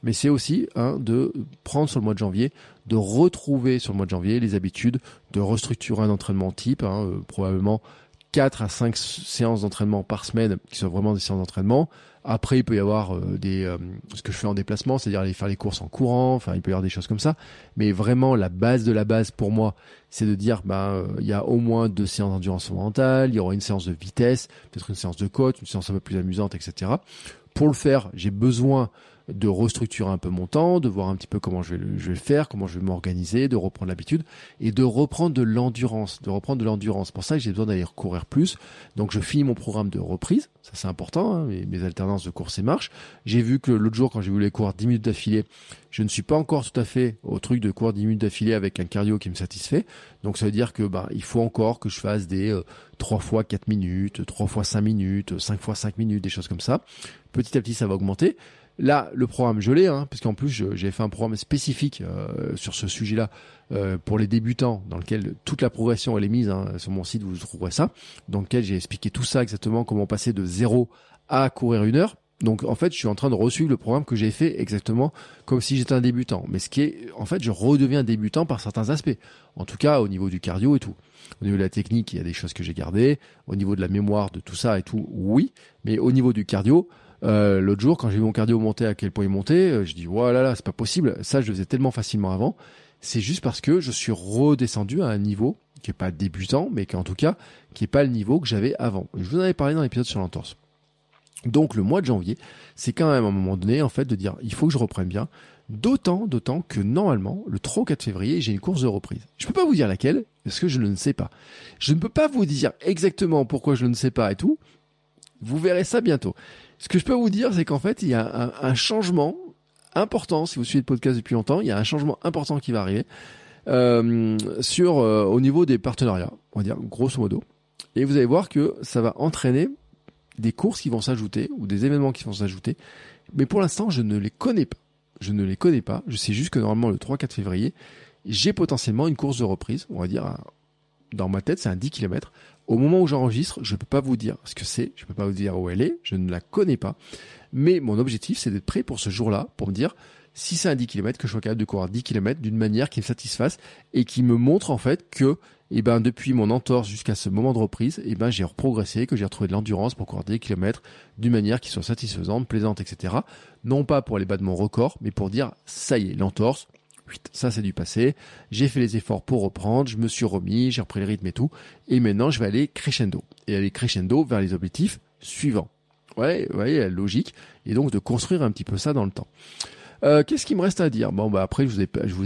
Mais c'est aussi hein, de prendre sur le mois de janvier, de retrouver sur le mois de janvier les habitudes, de restructurer un entraînement type, hein, euh, probablement 4 à 5 séances d'entraînement par semaine qui soient vraiment des séances d'entraînement, après, il peut y avoir euh, des euh, ce que je fais en déplacement, c'est-à-dire aller faire les courses en courant. Enfin, il peut y avoir des choses comme ça. Mais vraiment, la base de la base pour moi, c'est de dire, ben, il y a au moins deux séances d'endurance mentale, il y aura une séance de vitesse, peut-être une séance de côte, une séance un peu plus amusante, etc. Pour le faire, j'ai besoin de restructurer un peu mon temps, de voir un petit peu comment je vais le, faire, comment je vais m'organiser, de reprendre l'habitude et de reprendre de l'endurance, de reprendre de l'endurance. Pour ça, j'ai besoin d'aller courir plus. Donc, je finis mon programme de reprise. Ça, c'est important. Hein, mes, alternances de course et marche. J'ai vu que l'autre jour, quand j'ai voulu courir 10 minutes d'affilée, je ne suis pas encore tout à fait au truc de courir 10 minutes d'affilée avec un cardio qui me satisfait. Donc, ça veut dire que, bah, il faut encore que je fasse des euh, 3 fois 4 minutes, 3 fois 5 minutes, 5 fois 5 minutes, des choses comme ça. Petit à petit, ça va augmenter. Là, le programme, je l'ai, hein, parce qu'en plus, j'ai fait un programme spécifique euh, sur ce sujet-là euh, pour les débutants, dans lequel toute la progression est mise hein, sur mon site, vous trouverez ça, dans lequel j'ai expliqué tout ça exactement, comment passer de zéro à courir une heure. Donc en fait, je suis en train de resuivre le programme que j'ai fait exactement comme si j'étais un débutant. Mais ce qui est, en fait, je redeviens débutant par certains aspects. En tout cas, au niveau du cardio et tout. Au niveau de la technique, il y a des choses que j'ai gardées. Au niveau de la mémoire, de tout ça et tout, oui. Mais au niveau du cardio, euh, L'autre jour, quand j'ai vu mon cardio monter, à quel point il montait, je dis voilà, là, c'est pas possible. Ça, je le faisais tellement facilement avant. C'est juste parce que je suis redescendu à un niveau qui est pas débutant, mais qui en tout cas qui est pas le niveau que j'avais avant. Je vous en avais parlé dans l'épisode sur l'entorse. Donc le mois de janvier, c'est quand même à un moment donné en fait de dire il faut que je reprenne bien. D'autant, d'autant que normalement, le 3 ou 4 février, j'ai une course de reprise. Je peux pas vous dire laquelle, parce que je ne sais pas. Je ne peux pas vous dire exactement pourquoi je ne sais pas et tout. Vous verrez ça bientôt. Ce que je peux vous dire, c'est qu'en fait, il y a un, changement important. Si vous suivez le podcast depuis longtemps, il y a un changement important qui va arriver euh, sur euh, au niveau des partenariats, on va dire grosso modo. Et vous allez voir que ça va entraîner des courses qui vont s'ajouter ou des événements qui vont s'ajouter. Mais pour l'instant, je ne les connais pas. Je ne les connais pas. Je sais juste que normalement le 3-4 février, j'ai potentiellement une course de reprise, on va dire dans ma tête, c'est un 10 km au moment où j'enregistre, je ne peux pas vous dire ce que c'est, je ne peux pas vous dire où elle est, je ne la connais pas. Mais mon objectif, c'est d'être prêt pour ce jour-là, pour me dire si c'est un 10 km, que je sois capable de courir 10 km d'une manière qui me satisfasse et qui me montre en fait que eh ben, depuis mon entorse jusqu'à ce moment de reprise, eh ben, j'ai progressé, que j'ai retrouvé de l'endurance pour courir 10 km d'une manière qui soit satisfaisante, plaisante, etc. Non pas pour aller battre mon record, mais pour dire ça y est, l'entorse, ça c'est du passé. J'ai fait les efforts pour reprendre, je me suis remis, j'ai repris le rythme et tout. Et maintenant, je vais aller crescendo. Et aller crescendo vers les objectifs suivants. Ouais, vous voyez, la logique. Et donc de construire un petit peu ça dans le temps. Euh, Qu'est-ce qu'il me reste à dire? Bon, bah après, je vous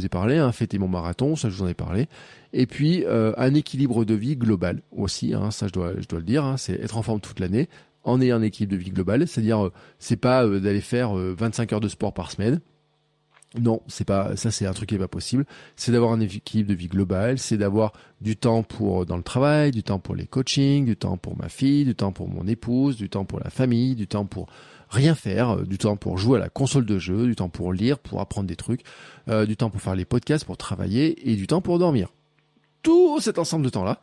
ai, parlé, hein, mon marathon, ça je vous en ai parlé. Et puis euh, un équilibre de vie global aussi, hein, ça je dois, le dire, hein, c'est être en forme toute l'année en ayant un équilibre de vie global, c'est-à-dire euh, c'est pas d'aller faire 25 heures de sport par semaine, non, c'est pas ça, c'est un truc qui est pas possible. C'est d'avoir un équilibre de vie global, c'est d'avoir du temps pour dans le travail, du temps pour les coachings, du temps pour ma fille, du temps pour mon épouse, du temps pour la famille, du temps pour rien faire, euh, du temps pour jouer à la console de jeu, du temps pour lire, pour apprendre des trucs, euh, du temps pour faire les podcasts, pour travailler et du temps pour dormir. Tout cet ensemble de temps-là,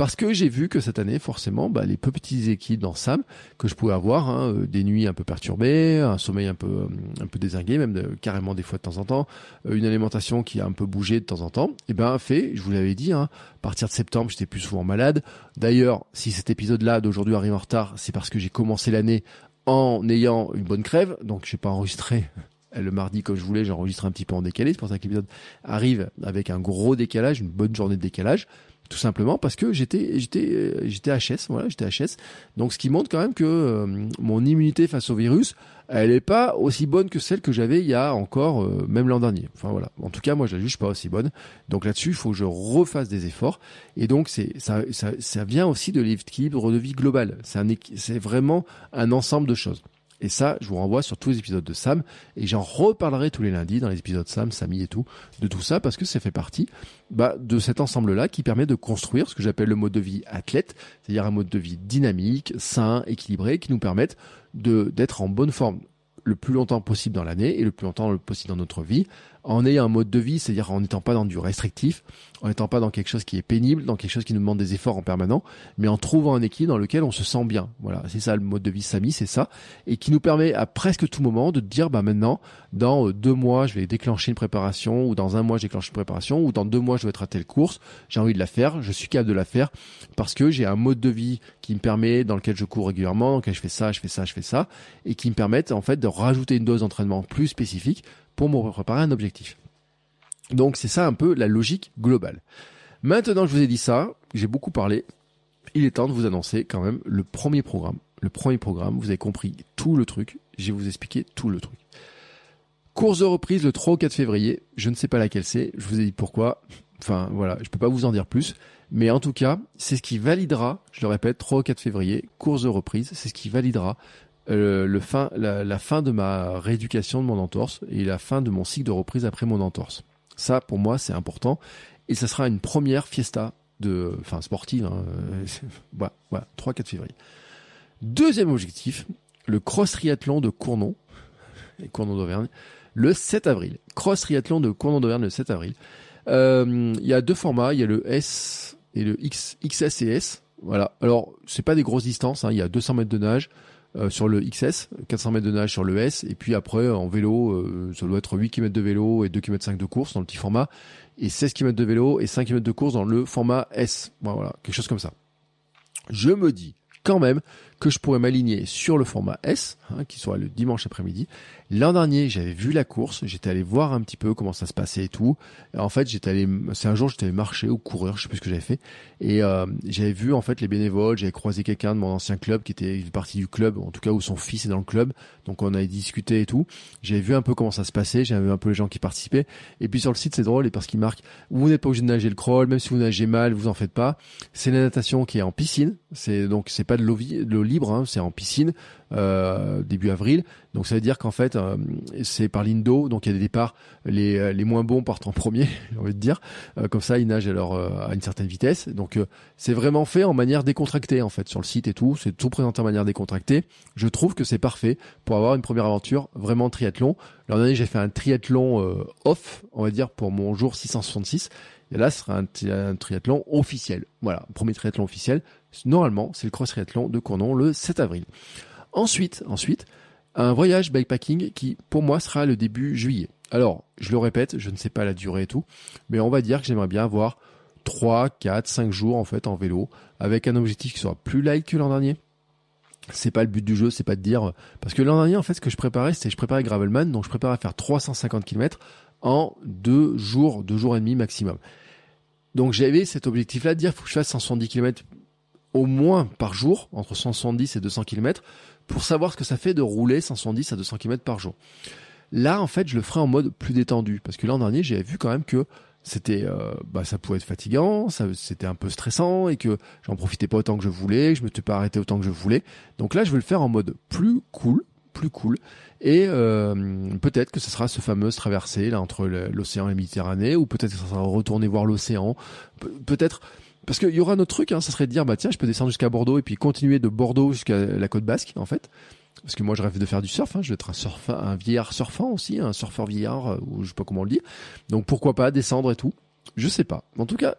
parce que j'ai vu que cette année, forcément, bah, les petits équipes dans Sam que je pouvais avoir, hein, euh, des nuits un peu perturbées, un sommeil un peu euh, un peu désingué, même carrément des fois de temps en temps, euh, une alimentation qui a un peu bougé de temps en temps, et eh ben fait, je vous l'avais dit, hein, à partir de septembre, j'étais plus souvent malade. D'ailleurs, si cet épisode-là d'aujourd'hui arrive en retard, c'est parce que j'ai commencé l'année en ayant une bonne crève, donc je n'ai pas enregistré le mardi comme je voulais, j'enregistre un petit peu en décalé, c'est pour ça que l'épisode arrive avec un gros décalage, une bonne journée de décalage. Tout simplement parce que j'étais j'étais euh, j'étais HS voilà j'étais HS donc ce qui montre quand même que euh, mon immunité face au virus elle est pas aussi bonne que celle que j'avais il y a encore euh, même l'an dernier. Enfin voilà. En tout cas moi je la juge pas aussi bonne. Donc là-dessus il faut que je refasse des efforts. Et donc c'est ça, ça vient aussi de l'équilibre de vie global. C'est un c'est vraiment un ensemble de choses Et ça, je vous renvoie sur tous les épisodes de Sam, et j'en reparlerai tous les lundis dans les épisodes Sam, Samy et tout, de tout ça, parce que ça fait partie bah, de cet ensemble-là qui permet de construire ce que j'appelle le mode de vie athlète, c'est-à-dire un mode de vie dynamique, sain, équilibré, qui nous permettent de d'être en bonne forme le plus longtemps possible dans l'année et le plus longtemps possible dans notre vie, en ayant un mode de vie, c'est-à-dire en n'étant pas dans du restrictif, en n'étant pas dans quelque chose qui est pénible, dans quelque chose qui nous demande des efforts en permanent, mais en trouvant un équilibre dans lequel on se sent bien. Voilà, c'est ça le mode de vie Samy, c'est ça, et qui nous permet à presque tout moment de dire, bah maintenant, dans euh, deux mois, je vais déclencher une préparation, ou dans un mois, je déclenche une préparation, ou dans deux mois, je vais être à telle course, j'ai envie de la faire, je suis capable de la faire, parce que j'ai un mode de vie qui me permet, dans lequel je cours régulièrement, dans lequel je fais ça, je fais ça, je fais ça, et qui me permettent en fait de rajouter une dose d'entraînement plus spécifique pour me préparer un objectif. Donc c'est ça un peu la logique globale. Maintenant que je vous ai dit ça, j'ai beaucoup parlé, il est temps de vous annoncer quand même le premier programme. Le premier programme, vous avez compris tout le truc, je vais vous expliquer tout le truc. Course de reprise le 3 ou 4 février, je ne sais pas laquelle c'est, je vous ai dit pourquoi, enfin voilà, je peux pas vous en dire plus, mais en tout cas, c'est ce qui validera, je le répète, 3 ou 4 février, course de reprise, c'est ce qui validera euh, le fin, la, fin de ma rééducation de mon entorse et la fin de mon cycle de reprise après mon entorse. Ça, pour moi, c'est important. Et ça sera une première fiesta de, enfin, sportive, hein, [LAUGHS] voilà, voilà, 3-4 février. Deuxième objectif, le cross triathlon de Cournon, Cournon d'Auvergne, le 7 avril. Cross triathlon de Cournon d'Auvergne le 7 avril. Euh, il y a deux formats, il y a le S et le X, XS et S. Voilà. Alors, c'est pas des grosses distances, hein, il y a 200 mètres de nage, sur le XS, 400 mètres de nage sur le S, et puis après en vélo, euh, ça doit être 8 km de vélo et 2 km 5 de course dans le petit format, et 16 km de vélo et 5 km de course dans le format S. Voilà, quelque chose comme ça. Je me dis quand même que je pourrais m'aligner sur le format S, hein, qui sera le dimanche après-midi. L'an dernier, j'avais vu la course, j'étais allé voir un petit peu comment ça se passait et tout. en fait, j'étais allé, c'est un jour, j'étais allé marcher ou courir, je sais plus ce que j'avais fait, et euh, j'avais vu en fait les bénévoles, j'avais croisé quelqu'un de mon ancien club qui était partie du club, en tout cas où son fils est dans le club, donc on avait discuté et tout. J'avais vu un peu comment ça se passait, j'avais vu un peu les gens qui participaient. Et puis sur le site, c'est drôle, et parce qu'il marque, vous n'êtes pas obligé de nager le crawl, même si vous nagez mal, vous en faites pas. C'est la natation qui est en piscine, c'est donc c'est pas de l'eau libre, hein, c'est en piscine euh, début avril. Donc ça veut dire qu'en fait euh, c'est par l'indo, donc il y a des départs les, euh, les moins bons partent en premier, [LAUGHS] j'ai envie de dire. comme ça ils nagent alors à une certaine vitesse. Donc c'est vraiment fait en manière décontractée en fait sur le site et tout. C'est tout présenté en manière décontractée. Je trouve que c'est parfait pour avoir une première aventure vraiment triathlon. L'an dernier j'ai fait un triathlon off, on va dire pour mon jour 666. Et là, ce sera un, triathlon officiel. Voilà, premier triathlon officiel. Normalement, c'est le cross triathlon de Cournon le 7 avril. Ensuite, ensuite, un voyage bikepacking qui, pour moi, sera le début juillet. Alors, je le répète, je ne sais pas la durée et tout, mais on va dire que j'aimerais bien avoir 3, 4, 5 jours, en fait, en vélo, avec un objectif qui soit plus light que l'an dernier. C'est pas le but du jeu, c'est pas de dire, parce que l'an dernier, en fait, ce que je préparais, c'était, je préparais Gravelman, donc je préparais à faire 350 km en deux jours, deux jours et demi maximum. Donc j'avais cet objectif-là de dire, faut que je fasse 170 km au moins par jour, entre 170 et 200 km, pour savoir ce que ça fait de rouler 170 à 200 km par jour. Là, en fait, je le ferai en mode plus détendu, parce que l'an dernier, j'avais vu quand même que c'était, euh, bah, ça pouvait être fatigant, ça, c'était un peu stressant et que j'en profitais pas autant que je voulais, je me suis pas arrêté autant que je voulais. Donc là, je vais le faire en mode plus cool, plus cool. Et euh, peut-être que ce sera ce fameux traversée là entre l'océan et la Méditerranée, ou peut-être que ça sera retourner voir l'océan. peut-être parce qu'il y aura un autre truc, hein, ça serait de dire, bah tiens, je peux descendre jusqu'à Bordeaux et puis continuer de Bordeaux jusqu'à la côte basque, en fait. Parce que moi, je rêve de faire du surf. Hein. Je vais être un, surfeur, un vieillard surfant aussi, un surfeur vieillard, euh, ou je sais pas comment le dit. Donc pourquoi pas descendre et tout. Je sais pas. En tout cas,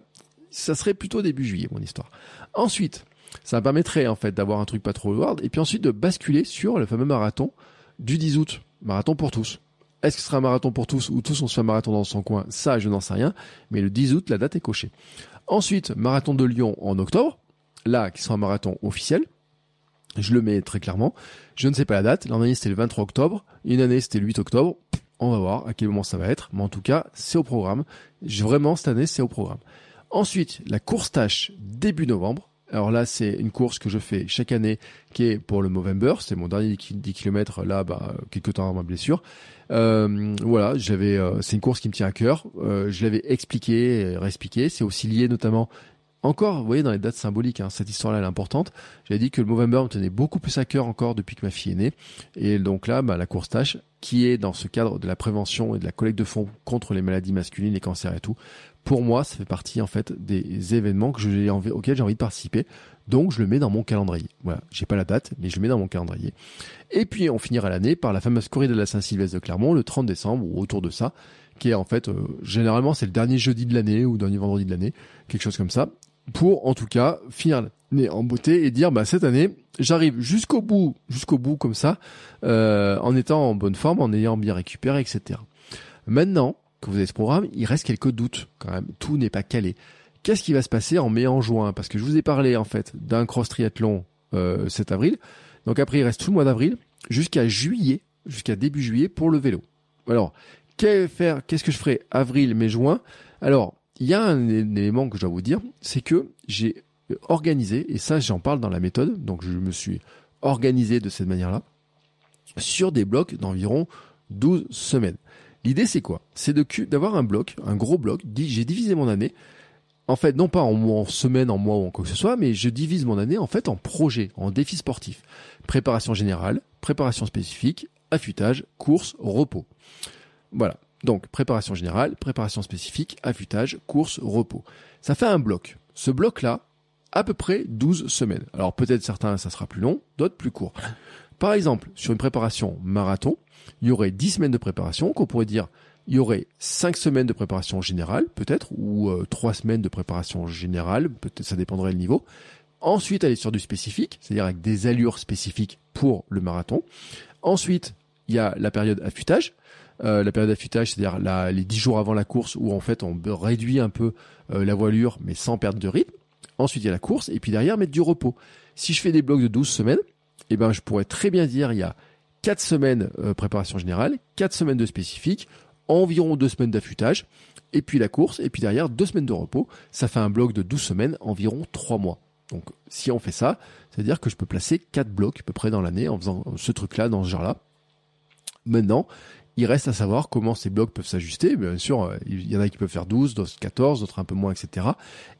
ça serait plutôt début juillet, mon histoire. Ensuite, ça me permettrait en fait d'avoir un truc pas trop hard et puis ensuite de basculer sur le fameux marathon du 10 août. Marathon pour tous. Est-ce que ce sera un marathon pour tous ou tous on se fait un marathon dans son coin? Ça, je n'en sais rien. Mais le 10 août, la date est cochée. Ensuite, marathon de Lyon en octobre, là, qui sera un marathon officiel. Je le mets très clairement. Je ne sais pas la date. L'an dernier, c'était le 23 octobre. Une année, c'était le 8 octobre. On va voir à quel moment ça va être. Mais en tout cas, c'est au programme. Vraiment, cette année, c'est au programme. Ensuite, la course tâche début novembre. Alors là, c'est une course que je fais chaque année, qui est pour le Movember. C'est mon dernier 10 km là, bah, quelques temps avant ma blessure. Euh, voilà, j'avais, euh, c'est une course qui me tient à cœur. Euh, je l'avais expliqué, réexpliqué. C'est aussi lié notamment encore, vous voyez, dans les dates symboliques, hein, cette histoire-là, elle est importante. J'avais dit que le Movember me tenait beaucoup plus à cœur encore depuis que ma fille est née. Et donc là, bah, la course tâche, qui est dans ce cadre de la prévention et de la collecte de fonds contre les maladies masculines, les cancers et tout, pour moi, ça fait partie en fait des événements auxquels j'ai envie de participer. Donc, je le mets dans mon calendrier. Voilà, j'ai pas la date, mais je le mets dans mon calendrier. Et puis, on finira l'année par la fameuse corrida de la Saint-Sylvestre de Clermont, le 30 décembre ou autour de ça, qui est en fait euh, généralement c'est le dernier jeudi de l'année ou dernier vendredi de l'année, quelque chose comme ça, pour en tout cas finir l'année en beauté et dire bah cette année j'arrive jusqu'au bout, jusqu'au bout comme ça, euh, en étant en bonne forme, en ayant bien récupéré, etc. Maintenant que vous avez ce programme, il reste quelques doutes quand même. Tout n'est pas calé. Qu'est-ce qui va se passer en mai en juin? Parce que je vous ai parlé en fait d'un cross triathlon euh, cet avril. Donc après il reste tout le mois d'avril jusqu'à juillet, jusqu'à début juillet pour le vélo. Alors qu'est-ce que je ferai avril, mai, juin? Alors, il y a un, élément que je dois vous dire, c'est que j'ai organisé, et ça j'en parle dans la méthode, donc je me suis organisé de cette manière-là, sur des blocs d'environ 12 semaines. L'idée c'est quoi? C'est d'avoir un bloc, un gros bloc, j'ai divisé mon année, en fait non pas en, en semaine, en mois ou en quoi que ce soit, mais je divise mon année en fait en projets, en défis sportifs. Préparation générale, préparation spécifique, affûtage, course, repos. Voilà. Donc, préparation générale, préparation spécifique, affûtage, course, repos. Ça fait un bloc. Ce bloc-là, à peu près 12 semaines. Alors peut-être certains, ça sera plus long, d'autres plus court. Par exemple, sur une préparation marathon, il y aurait 10 semaines de préparation, qu'on pourrait dire, il y aurait 5 semaines de préparation générale, peut-être, ou euh, 3 semaines de préparation générale, peut-être ça dépendrait le niveau. Ensuite, aller sur du spécifique, c'est-à-dire avec des allures spécifiques pour le marathon. Ensuite, il y a la période affûtage, euh, la période d'affûtage, c'est-à-dire les 10 jours avant la course où en fait on réduit un peu euh, la voilure mais sans perdre de rythme. Ensuite il y a la course et puis derrière mettre du repos. Si je fais des blocs de 12 semaines, eh ben je pourrais très bien dire il y a 4 semaines euh, préparation générale, 4 semaines de spécifique, environ 2 semaines d'affûtage, et puis la course, et puis derrière 2 semaines de repos. Ça fait un bloc de 12 semaines, environ 3 mois. Donc si on fait ça, c'est-à-dire que je peux placer 4 blocs à peu près dans l'année en faisant ce truc-là, dans ce genre-là. Maintenant, il reste à savoir comment ces blocs peuvent s'ajuster. Bien sûr, euh, il y en a qui peuvent faire 12, d'autres 14, d'autres un peu moins, etc.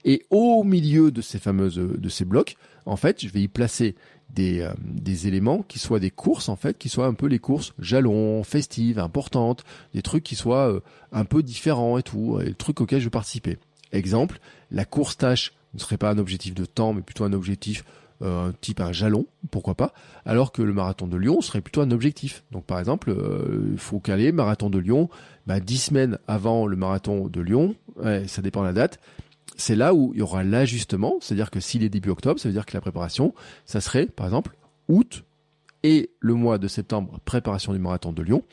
Et au milieu de ces fameuses, de ces blocs, en fait, je vais y placer des, euh, des éléments qui soient des courses, en fait, qui soient un peu les courses jalons, festives, importantes, des trucs qui soient euh, un peu différents et tout, et des trucs auxquels je veux participer. Exemple, la course tâche ne serait pas un objectif de temps, mais plutôt un objectif euh, type un jalon, pourquoi pas, alors que le marathon de Lyon serait plutôt un objectif. Donc par exemple, euh, il faut caler marathon de Lyon, bah, 10 semaines avant le marathon de Lyon, ça dépend de la date, c'est là où il y aura l'ajustement, c'est-à-dire que s'il est début octobre, ça veut dire que la préparation, ça serait par exemple août et le mois de septembre, préparation du marathon de Lyon.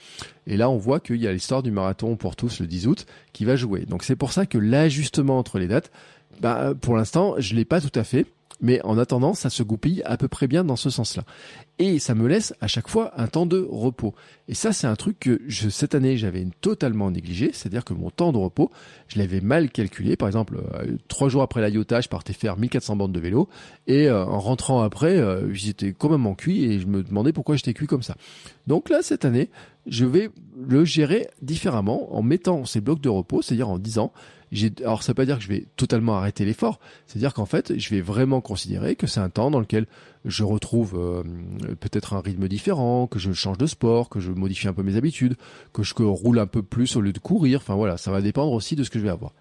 Et là, on voit qu'il y a l'histoire du marathon pour tous le 10 août qui va jouer. Donc c'est pour ça que l'ajustement entre les dates, bah, pour l'instant, je l'ai pas tout à fait. Mais en attendant, ça se goupille à peu près bien dans ce sens-là. Et ça me laisse à chaque fois un temps de repos. Et ça, c'est un truc que je, cette année, j'avais totalement négligé. C'est-à-dire que mon temps de repos, je l'avais mal calculé. Par exemple, euh, trois jours après la je partais faire 1400 bandes de vélo. Et euh, en rentrant après, euh, j'étais complètement cuit et je me demandais pourquoi j'étais cuit comme ça. Donc là, cette année, je vais le gérer différemment en mettant ces blocs de repos, c'est-à-dire en disant, alors ça veut pas dire que je vais totalement arrêter l'effort, c'est-à-dire qu'en fait, je vais vraiment considérer que c'est un temps dans lequel je retrouve euh, peut-être un rythme différent, que je change de sport, que je modifie un peu mes habitudes, que je roule un peu plus au lieu de courir. Enfin voilà, ça va dépendre aussi de ce que je vais avoir.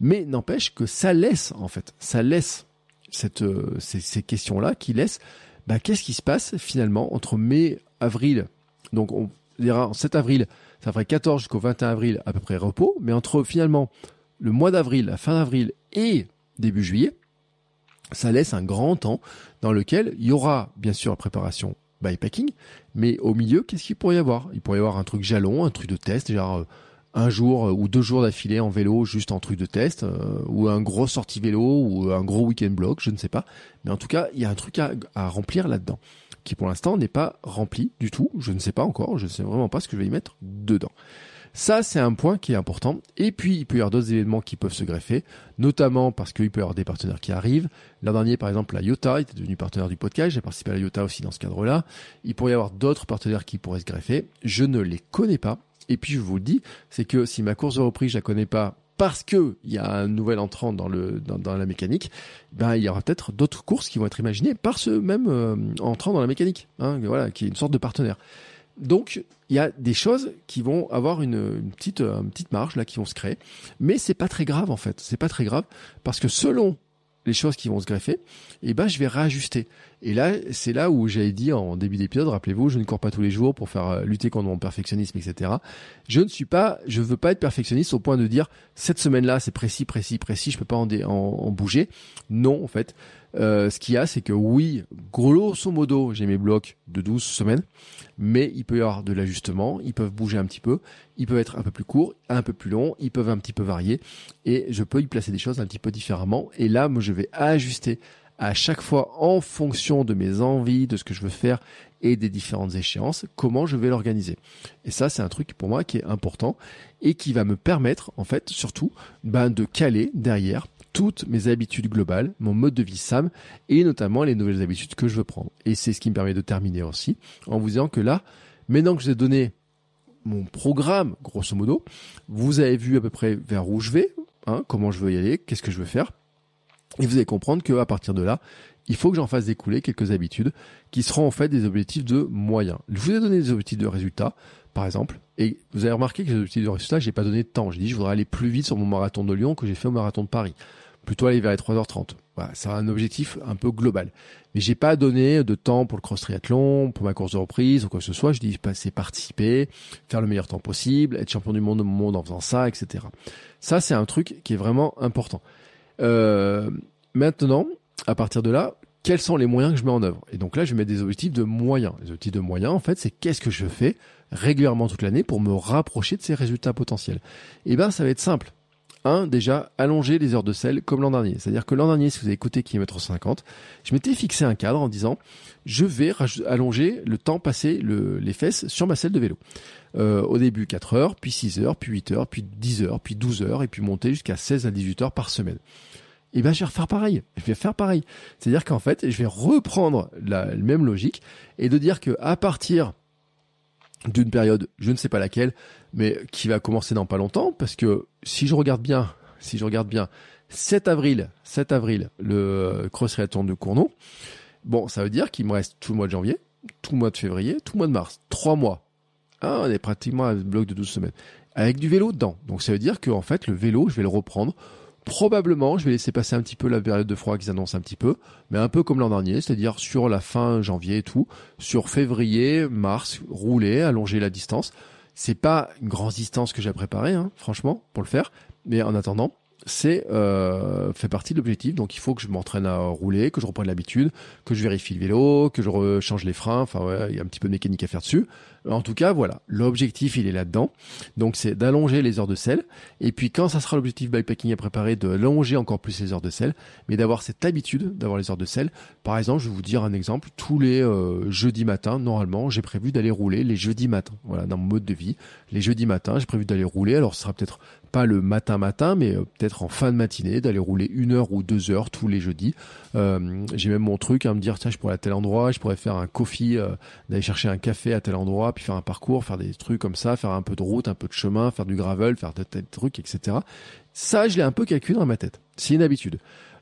Mais n'empêche que ça laisse en fait, ça laisse cette, euh, ces, ces questions-là qui laissent. Bah, qu'est-ce qui se passe finalement entre mai, avril? Donc on dira en 7 avril, ça ferait 14 jusqu'au 21 avril à peu près repos, mais entre finalement le mois d'avril, la fin d'avril et début juillet, ça laisse un grand temps dans lequel il y aura bien sûr la préparation bypacking, mais au milieu, qu'est-ce qu'il pourrait y avoir? Il pourrait y avoir un truc jalon, un truc de test, genre euh, un jour euh, ou deux jours d'affilée en vélo, juste en truc de test, euh, ou un gros sortie vélo, ou un gros week-end block, je ne sais pas. Mais en tout cas, il y a un truc à, à remplir là-dedans, qui pour l'instant n'est pas rempli du tout. Je ne sais pas encore, je ne sais vraiment pas ce que je vais y mettre dedans. Ça, c'est un point qui est important. Et puis, il peut y avoir d'autres événements qui peuvent se greffer, notamment parce qu'il peut y avoir des partenaires qui arrivent. L'an dernier, par exemple, la IOTA était devenue partenaire du podcast. J'ai participé à la IOTA aussi dans ce cadre-là. Il pourrait y avoir d'autres partenaires qui pourraient se greffer. Je ne les connais pas. Et puis, je vous le dis, c'est que si ma course de reprise, je la connais pas, parce que il y a un nouvel entrant dans le dans, la mécanique, ben il y aura peut-être d'autres courses qui vont être imaginées par ce même euh, entrant dans la mécanique, hein, voilà, qui est une sorte de partenaire. Donc il y a des choses qui vont avoir une, une, petite une petite marge là qui vont se créer, mais c'est pas très grave en fait, c'est pas très grave parce que selon les choses qui vont se greffer, eh ben je vais réajuster. Et là, c'est là où j'avais dit en début d'épisode, rappelez-vous, je ne cours pas tous les jours pour faire euh, lutter contre mon perfectionnisme, etc. Je ne suis pas, je veux pas être perfectionniste au point de dire cette semaine-là c'est précis, précis, précis, je peux pas en bouger. Non, en fait, euh, ce qu'il y a, c'est que oui, grosso modo, j'ai mes blocs de 12 semaines, mais il peut y avoir de l'ajustement, ils peuvent bouger un petit peu, ils peuvent être un peu plus courts, un peu plus longs, ils peuvent un petit peu varier, et je peux y placer des choses un petit peu différemment. Et là, moi, je vais ajuster à chaque fois en fonction de mes envies, de ce que je veux faire et des différentes échéances, comment je vais l'organiser. Et ça, c'est un truc pour moi qui est important et qui va me permettre, en fait, surtout, ben, de caler derrière toutes mes habitudes globales, mon mode de vie SAM et notamment les nouvelles habitudes que je veux prendre. Et c'est ce qui me permet de terminer aussi en vous disant que là, maintenant que je vous ai donné mon programme, grosso modo, vous avez vu à peu près vers où je vais, hein, comment je veux y aller, qu'est-ce que je veux faire. Et vous allez comprendre qu'à partir de là, il faut que j'en fasse découler quelques habitudes qui seront en fait des objectifs de moyens. Je vous ai donné des objectifs de résultats, par exemple, et vous avez remarqué que les objectifs de résultats, j'ai pas donné de temps. J'ai dit je voudrais aller plus vite sur mon marathon de Lyon que j'ai fait au marathon de Paris plutôt aller vers les 3h30. Voilà, c'est un objectif un peu global. Mais j'ai pas donné de temps pour le cross triathlon, pour ma course de reprise ou quoi que ce soit. Je dis c'est participer, faire le meilleur temps possible, être champion du monde, monde en faisant ça, etc. Ça c'est un truc qui est vraiment important. Euh, maintenant, à partir de là, quels sont les moyens que je mets en œuvre? Et donc là, je mets des objectifs de moyens. Les objectifs de moyens, en fait, c'est qu'est-ce que je fais régulièrement toute l'année pour me rapprocher de ces résultats potentiels? Eh ben, ça va être simple. Un, déjà, allonger les heures de selle comme l'an dernier. C'est-à-dire que l'an dernier, si vous avez écouté kilomètre 50, je m'étais fixé un cadre en disant, je vais allonger le temps passé les fesses sur ma selle de vélo. Euh, au début 4 heures, puis 6 heures, puis 8 heures, puis 10 heures, puis 12 heures, et puis monter jusqu'à 16 à 18 heures par semaine. Et ben je vais refaire pareil. Je vais faire pareil. C'est-à-dire qu'en fait, je vais reprendre la, la même logique et de dire que à partir d'une période, je ne sais pas laquelle, mais qui va commencer dans pas longtemps, parce que si je regarde bien, si je regarde bien, 7 avril, 7 avril, le cross triathlon de Cournon, bon, ça veut dire qu'il me reste tout le mois de janvier, tout le mois de février, tout le mois de mars, trois mois. Ah, on est pratiquement à un bloc de 12 semaines. Avec du vélo dedans. Donc ça veut dire que, en fait, le vélo, je vais le reprendre Probablement, je vais laisser passer un petit peu la période de froid qui s'annonce un petit peu, mais un peu comme l'an dernier, c'est-à-dire sur la fin janvier et tout, sur février, mars, rouler, allonger la distance. C'est pas une grande distance que j'ai préparée, hein, franchement, pour le faire, mais en attendant, c'est euh, fait partie de l'objectif. Donc il faut que je m'entraîne à rouler, que je reprenne l'habitude, que je vérifie le vélo, que je change les freins. Enfin, ouais, il y a un petit peu de mécanique à faire dessus. En tout cas, voilà, l'objectif il est là-dedans. Donc c'est d'allonger les heures de sel. Et puis quand ça sera l'objectif bikepacking à préparer, de allonger encore plus les heures de sel, mais d'avoir cette habitude d'avoir les heures de sel. Par exemple, je vais vous dire un exemple. Tous les euh, jeudis matins, normalement, j'ai prévu d'aller rouler les jeudis matins. Voilà, dans mon mode de vie, les jeudis matins, j'ai prévu d'aller rouler. Alors ce sera peut-être pas le matin matin, mais euh, peut-être en fin de matinée, d'aller rouler une heure ou deux heures tous les jeudis. Euh, j'ai même mon truc à me dire tiens, je pourrais à tel endroit, je pourrais faire un coffee, d'aller chercher un café à tel endroit puis faire un parcours, faire des trucs comme ça, faire un peu de route, un peu de chemin, faire du gravel, faire des trucs, etc. Ça, je l'ai un peu calculé dans ma tête. C'est une habitude.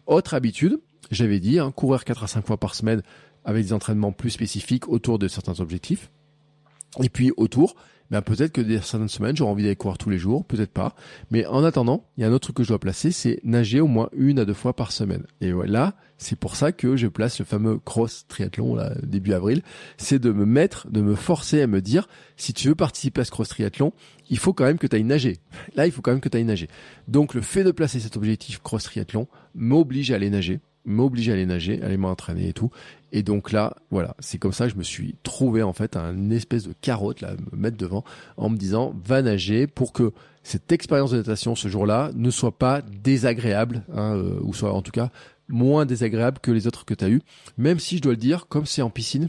Autre habitude, j'avais dit, hein, courir 4 à 5 fois par semaine avec des entraînements plus spécifiques autour de certains objectifs. Et puis autour, ben peut-être que des certaines semaines, j'aurai envie d'aller courir tous les jours, peut-être pas. Mais en attendant, il y a un autre truc que je dois placer, c'est nager au moins une à deux fois par semaine. Et voilà, c'est pour ça que je place le fameux cross triathlon là, début avril. C'est de me mettre, de me forcer à me dire, si tu veux participer à ce cross triathlon, il faut quand même que tu ailles nager. Là, il faut quand même que tu ailles nager. Donc le fait de placer cet objectif cross triathlon m'oblige à aller nager m'obliger à aller nager, aller m'entraîner et tout. Et donc là, voilà, c'est comme ça que je me suis trouvé en fait un espèce de carotte là, me mettre devant en me disant va nager pour que cette expérience de natation ce jour-là ne soit pas désagréable, hein, euh, ou soit en tout cas moins désagréable que les autres que tu as eu. Même si je dois le dire, comme c'est en piscine,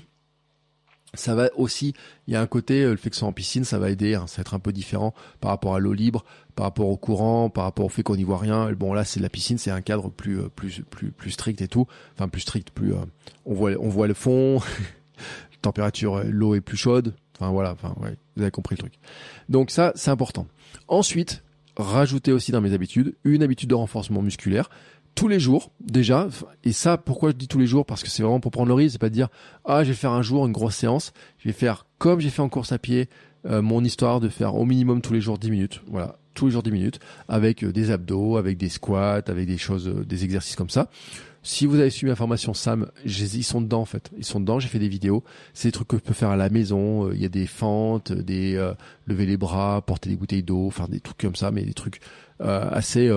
ça va aussi, il y a un côté, euh, le fait que ce soit en piscine, ça va aider, hein, ça va être un peu différent par rapport à l'eau libre, par rapport au courant, par rapport au fait qu'on n'y voit rien. Bon là, c'est la piscine, c'est un cadre plus euh, plus plus plus strict et tout, enfin plus strict, plus euh, on voit on voit le fond, [LAUGHS] température, l'eau est plus chaude. Enfin voilà, enfin ouais, vous avez compris le truc. Donc ça, c'est important. Ensuite, rajouter aussi dans mes habitudes une habitude de renforcement musculaire tous les jours déjà et ça pourquoi je dis tous les jours? Parce que c'est vraiment pour prendre le risque c'est pas de dire ah je vais faire un jour une grosse séance je vais faire comme j'ai fait en course à pied euh, mon histoire de faire au minimum tous les jours 10 minutes voilà tous les jours 10 minutes avec euh, des abdos avec des squats avec des choses euh, des exercices comme ça si vous avez suivi ma formation Sam, ils sont dedans en fait. Ils sont dedans, j'ai fait des vidéos. C'est des trucs que je peux faire à la maison. Il y a des fentes, des lever les bras, porter des bouteilles d'eau, faire des trucs comme ça, mais des trucs assez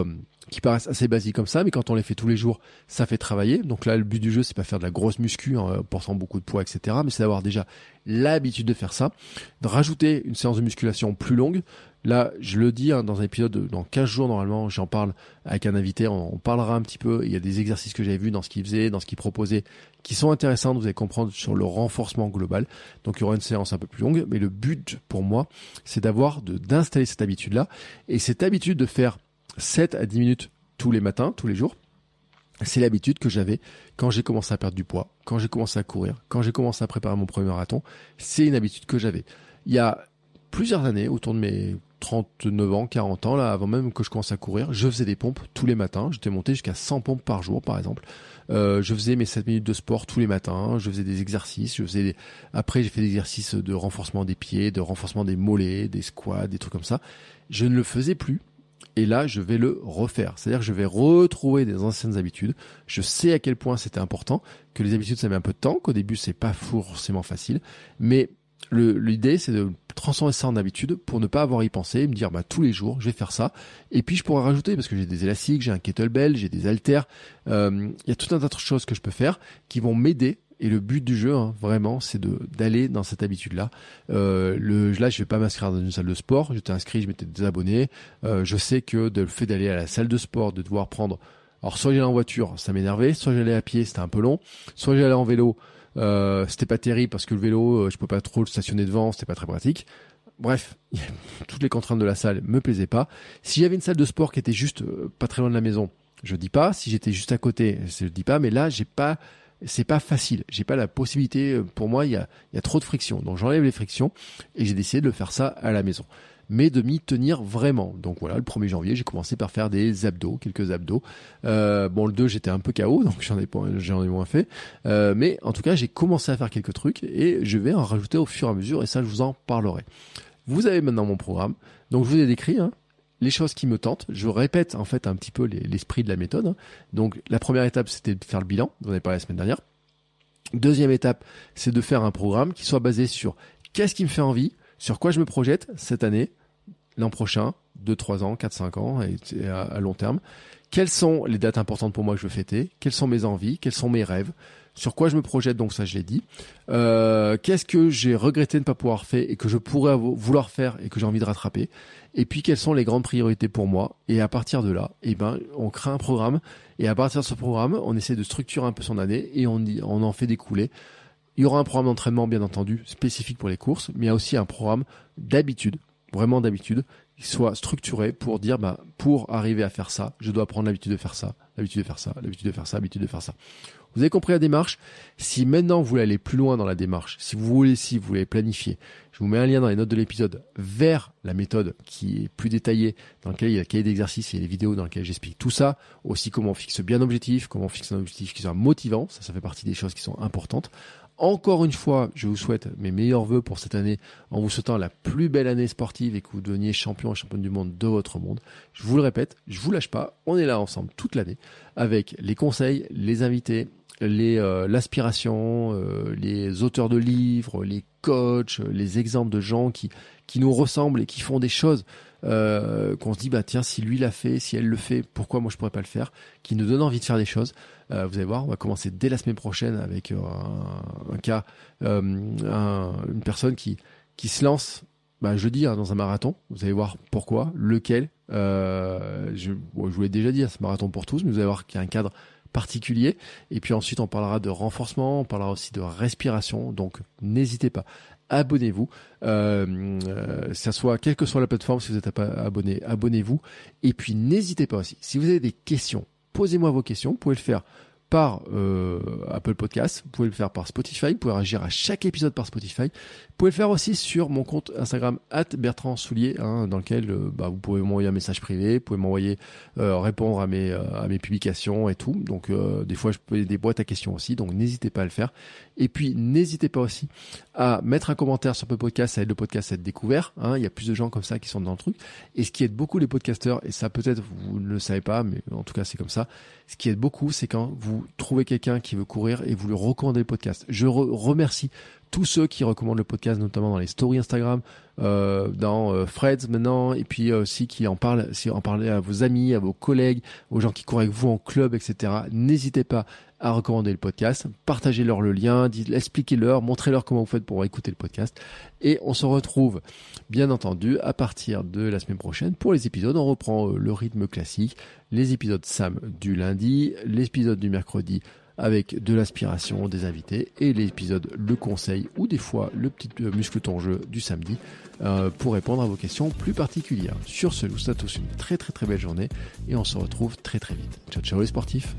qui paraissent assez basiques comme ça, mais quand on les fait tous les jours, ça fait travailler. Donc là, le but du jeu, c'est pas faire de la grosse muscu en portant beaucoup de poids, etc. Mais c'est d'avoir déjà l'habitude de faire ça, de rajouter une séance de musculation plus longue. Là, je le dis hein, dans un épisode, dans 15 jours normalement, j'en parle avec un invité, on, parlera un petit peu. Il y a des exercices que j'avais vus dans ce qu'il faisait, dans ce qu'il proposait, qui sont intéressants, vous allez comprendre sur le renforcement global. Donc il y aura une séance un peu plus longue, mais le but pour moi, c'est d'avoir, d'installer cette habitude-là. Et cette habitude de faire 7 à 10 minutes tous les matins, tous les jours. C'est l'habitude que j'avais quand j'ai commencé à perdre du poids, quand j'ai commencé à courir, quand j'ai commencé à préparer mon premier marathon. C'est une habitude que j'avais. Il y a plusieurs années, autour de mes 39 ans, 40 ans, là, avant même que je commence à courir, je faisais des pompes tous les matins. J'étais monté jusqu'à 100 pompes par jour, par exemple. Euh, je faisais mes 7 minutes de sport tous les matins. Je faisais des exercices. Je faisais après, j'ai fait des exercices de renforcement des pieds, de renforcement des mollets, des squats, des trucs comme ça. Je ne le faisais plus et là, je vais le refaire. C'est-à-dire que je vais retrouver des anciennes habitudes. Je sais à quel point c'était important, que les habitudes, ça met un peu de temps, qu'au début, c'est pas forcément facile. Mais l'idée, c'est de transformer ça en habitude pour ne pas avoir à y penser et me dire, bah, tous les jours, je vais faire ça. Et puis, je pourrais rajouter, parce que j'ai des élastiques, j'ai un kettlebell, j'ai des haltères. Euh, il y a tout un tas de choses que je peux faire qui vont m'aider et le but du jeu, hein, vraiment, c'est d'aller dans cette habitude-là. Euh, là, je vais pas m'inscrire dans une salle de sport. J'étais inscrit, je m'étais désabonné. Euh, je sais que de, le fait d'aller à la salle de sport, de devoir prendre. Alors, soit j'allais en voiture, ça m'énervait. Soit j'allais à pied, c'était un peu long. Soit j'allais en vélo, euh, c'était pas terrible parce que le vélo, euh, je pouvais pas trop le stationner devant, c'était pas très pratique. Bref, [LAUGHS] toutes les contraintes de la salle me plaisaient pas. Si j'avais une salle de sport qui était juste euh, pas très loin de la maison, je dis pas. Si j'étais juste à côté, je dis pas. Mais là, j'ai pas c'est pas facile. J'ai pas la possibilité. Euh, pour moi, il y a, y a trop de friction. Donc j'enlève les frictions et j'ai décidé de le faire ça à la maison. Mais de m'y tenir vraiment. Donc voilà, le 1er janvier, j'ai commencé par faire des abdos, quelques abdos. Euh, bon, le 2, j'étais un peu KO, [LAUGHS] donc j'en ai, j'en ai moins fait. Euh, mais en tout cas, j'ai commencé à faire quelques trucs et je vais en rajouter au fur et à mesure et ça, je vous en parlerai. Vous avez maintenant mon programme. Donc je vous ai décrit, hein, les choses qui me tentent. Je répète en fait un petit peu l'esprit de la méthode. Hein. Donc la première étape, c'était de faire le bilan. Vous en avez parlé la semaine dernière. Deuxième étape, c'est de faire un programme qui soit basé sur qu'est-ce qui me fait envie, sur quoi je me projette cette année, l'an prochain, 2, 3 ans, 4, 5 ans et à long terme. Quelles sont les dates importantes pour moi que je veux fêter? Quelles sont mes envies? Quels sont mes rêves? Sur quoi je me projette, donc ça je l'ai dit. Euh, qu'est-ce que j'ai regretté de ne pas pouvoir faire et que je pourrais vouloir faire et que j'ai envie de rattraper? Et puis quelles sont les grandes priorités pour moi? Et à partir de là, eh ben, on crée un programme. Et à partir de ce programme, on essaie de structurer un peu son année et on, on en fait découler. Il y aura un programme d'entraînement, bien entendu, spécifique pour les courses, mais il y a aussi un programme d'habitude, vraiment d'habitude, qui soit structuré pour dire, bah, pour arriver à faire ça, je dois prendre l'habitude de faire ça, l'habitude de faire ça, l'habitude de faire ça, l'habitude de faire ça. Vous avez compris la démarche? Si maintenant vous voulez aller plus loin dans la démarche, si vous voulez, si vous voulez planifier, je vous mets un lien dans les notes de l'épisode vers la méthode qui est plus détaillée, dans laquelle il y a le cahier d'exercice et les vidéos dans lesquelles j'explique tout ça, aussi comment on fixe bien objectif, comment on fixe un objectif qui soit motivant, ça ça fait partie des choses qui sont importantes. Encore une fois, je vous souhaite mes meilleurs voeux pour cette année en vous souhaitant la plus belle année sportive et que vous deveniez champion et championne du monde de votre monde. Je vous le répète, je vous lâche pas. On est là ensemble toute l'année avec les conseils, les invités, les euh, l'aspiration, euh, les auteurs de livres, les coachs, les exemples de gens qui qui nous ressemblent et qui font des choses euh, qu'on se dit bah tiens si lui l'a fait, si elle le fait, pourquoi moi je pourrais pas le faire, qui nous donne envie de faire des choses. Euh, vous allez voir, on va commencer dès la semaine prochaine avec euh, un, cas, euh, un, une personne qui se lance bah, jeudi hein, dans un marathon. Vous allez voir pourquoi, lequel. je, vous l'ai déjà dit, hein, c'est marathon pour tous, mais vous allez voir qu'il y a un cadre particulier. Et puis ensuite, on parlera de renforcement, on parlera aussi de respiration. Donc, n'hésitez pas. Abonnez-vous, soit quelle que soit la plateforme, si vous n'êtes pas abonné, abonnez-vous. Et puis n'hésitez pas aussi, si vous avez des questions, posez-moi vos questions. Vous pouvez le faire par euh, Apple Podcast, vous pouvez le faire par Spotify, vous pouvez réagir à chaque épisode par Spotify. Vous pouvez le faire aussi sur mon compte Instagram Bertrand Soulier, hein, dans lequel euh, bah, vous pouvez m'envoyer un message privé, vous pouvez m'envoyer euh, répondre à mes à mes publications et tout. Donc des fois je peux des boîtes à questions aussi, donc n'hésitez pas à le faire. Et puis n'hésitez pas aussi à mettre un commentaire sur Apple Podcast, ça aide le podcast à être découvert. Hein. Il y a plus de gens comme ça qui sont dans le truc. Et ce qui aide beaucoup les podcasteurs, et ça peut-être vous ne le savez pas, mais en tout cas c'est comme ça. Ce qui aide beaucoup, c'est quand vous trouvez quelqu'un qui veut courir et vous lui recommandez le podcast. Je remercie tous ceux qui recommandent le podcast, notamment dans les stories Instagram, euh, dans euh, Freds maintenant, et puis aussi qui en parlent, si en parlez à vos amis, à vos collègues, aux gens qui courent avec vous en club, etc. N'hésitez pas à recommander le podcast, partagez-leur le lien, expliquez-leur, montrez-leur comment vous faites pour écouter le podcast. Et on se retrouve, bien entendu, à partir de la semaine prochaine pour les épisodes. On reprend euh, le rythme classique, les épisodes Sam du lundi, l'épisode du mercredi avec de l'aspiration des invités et l'épisode le conseil ou des fois le petit euh, muscle ton jeu du samedi euh, pour répondre à vos questions plus particulières. Sur ce, je vous souhaite tous une très très très belle journée et on se retrouve très très vite. Ciao ciao les sportifs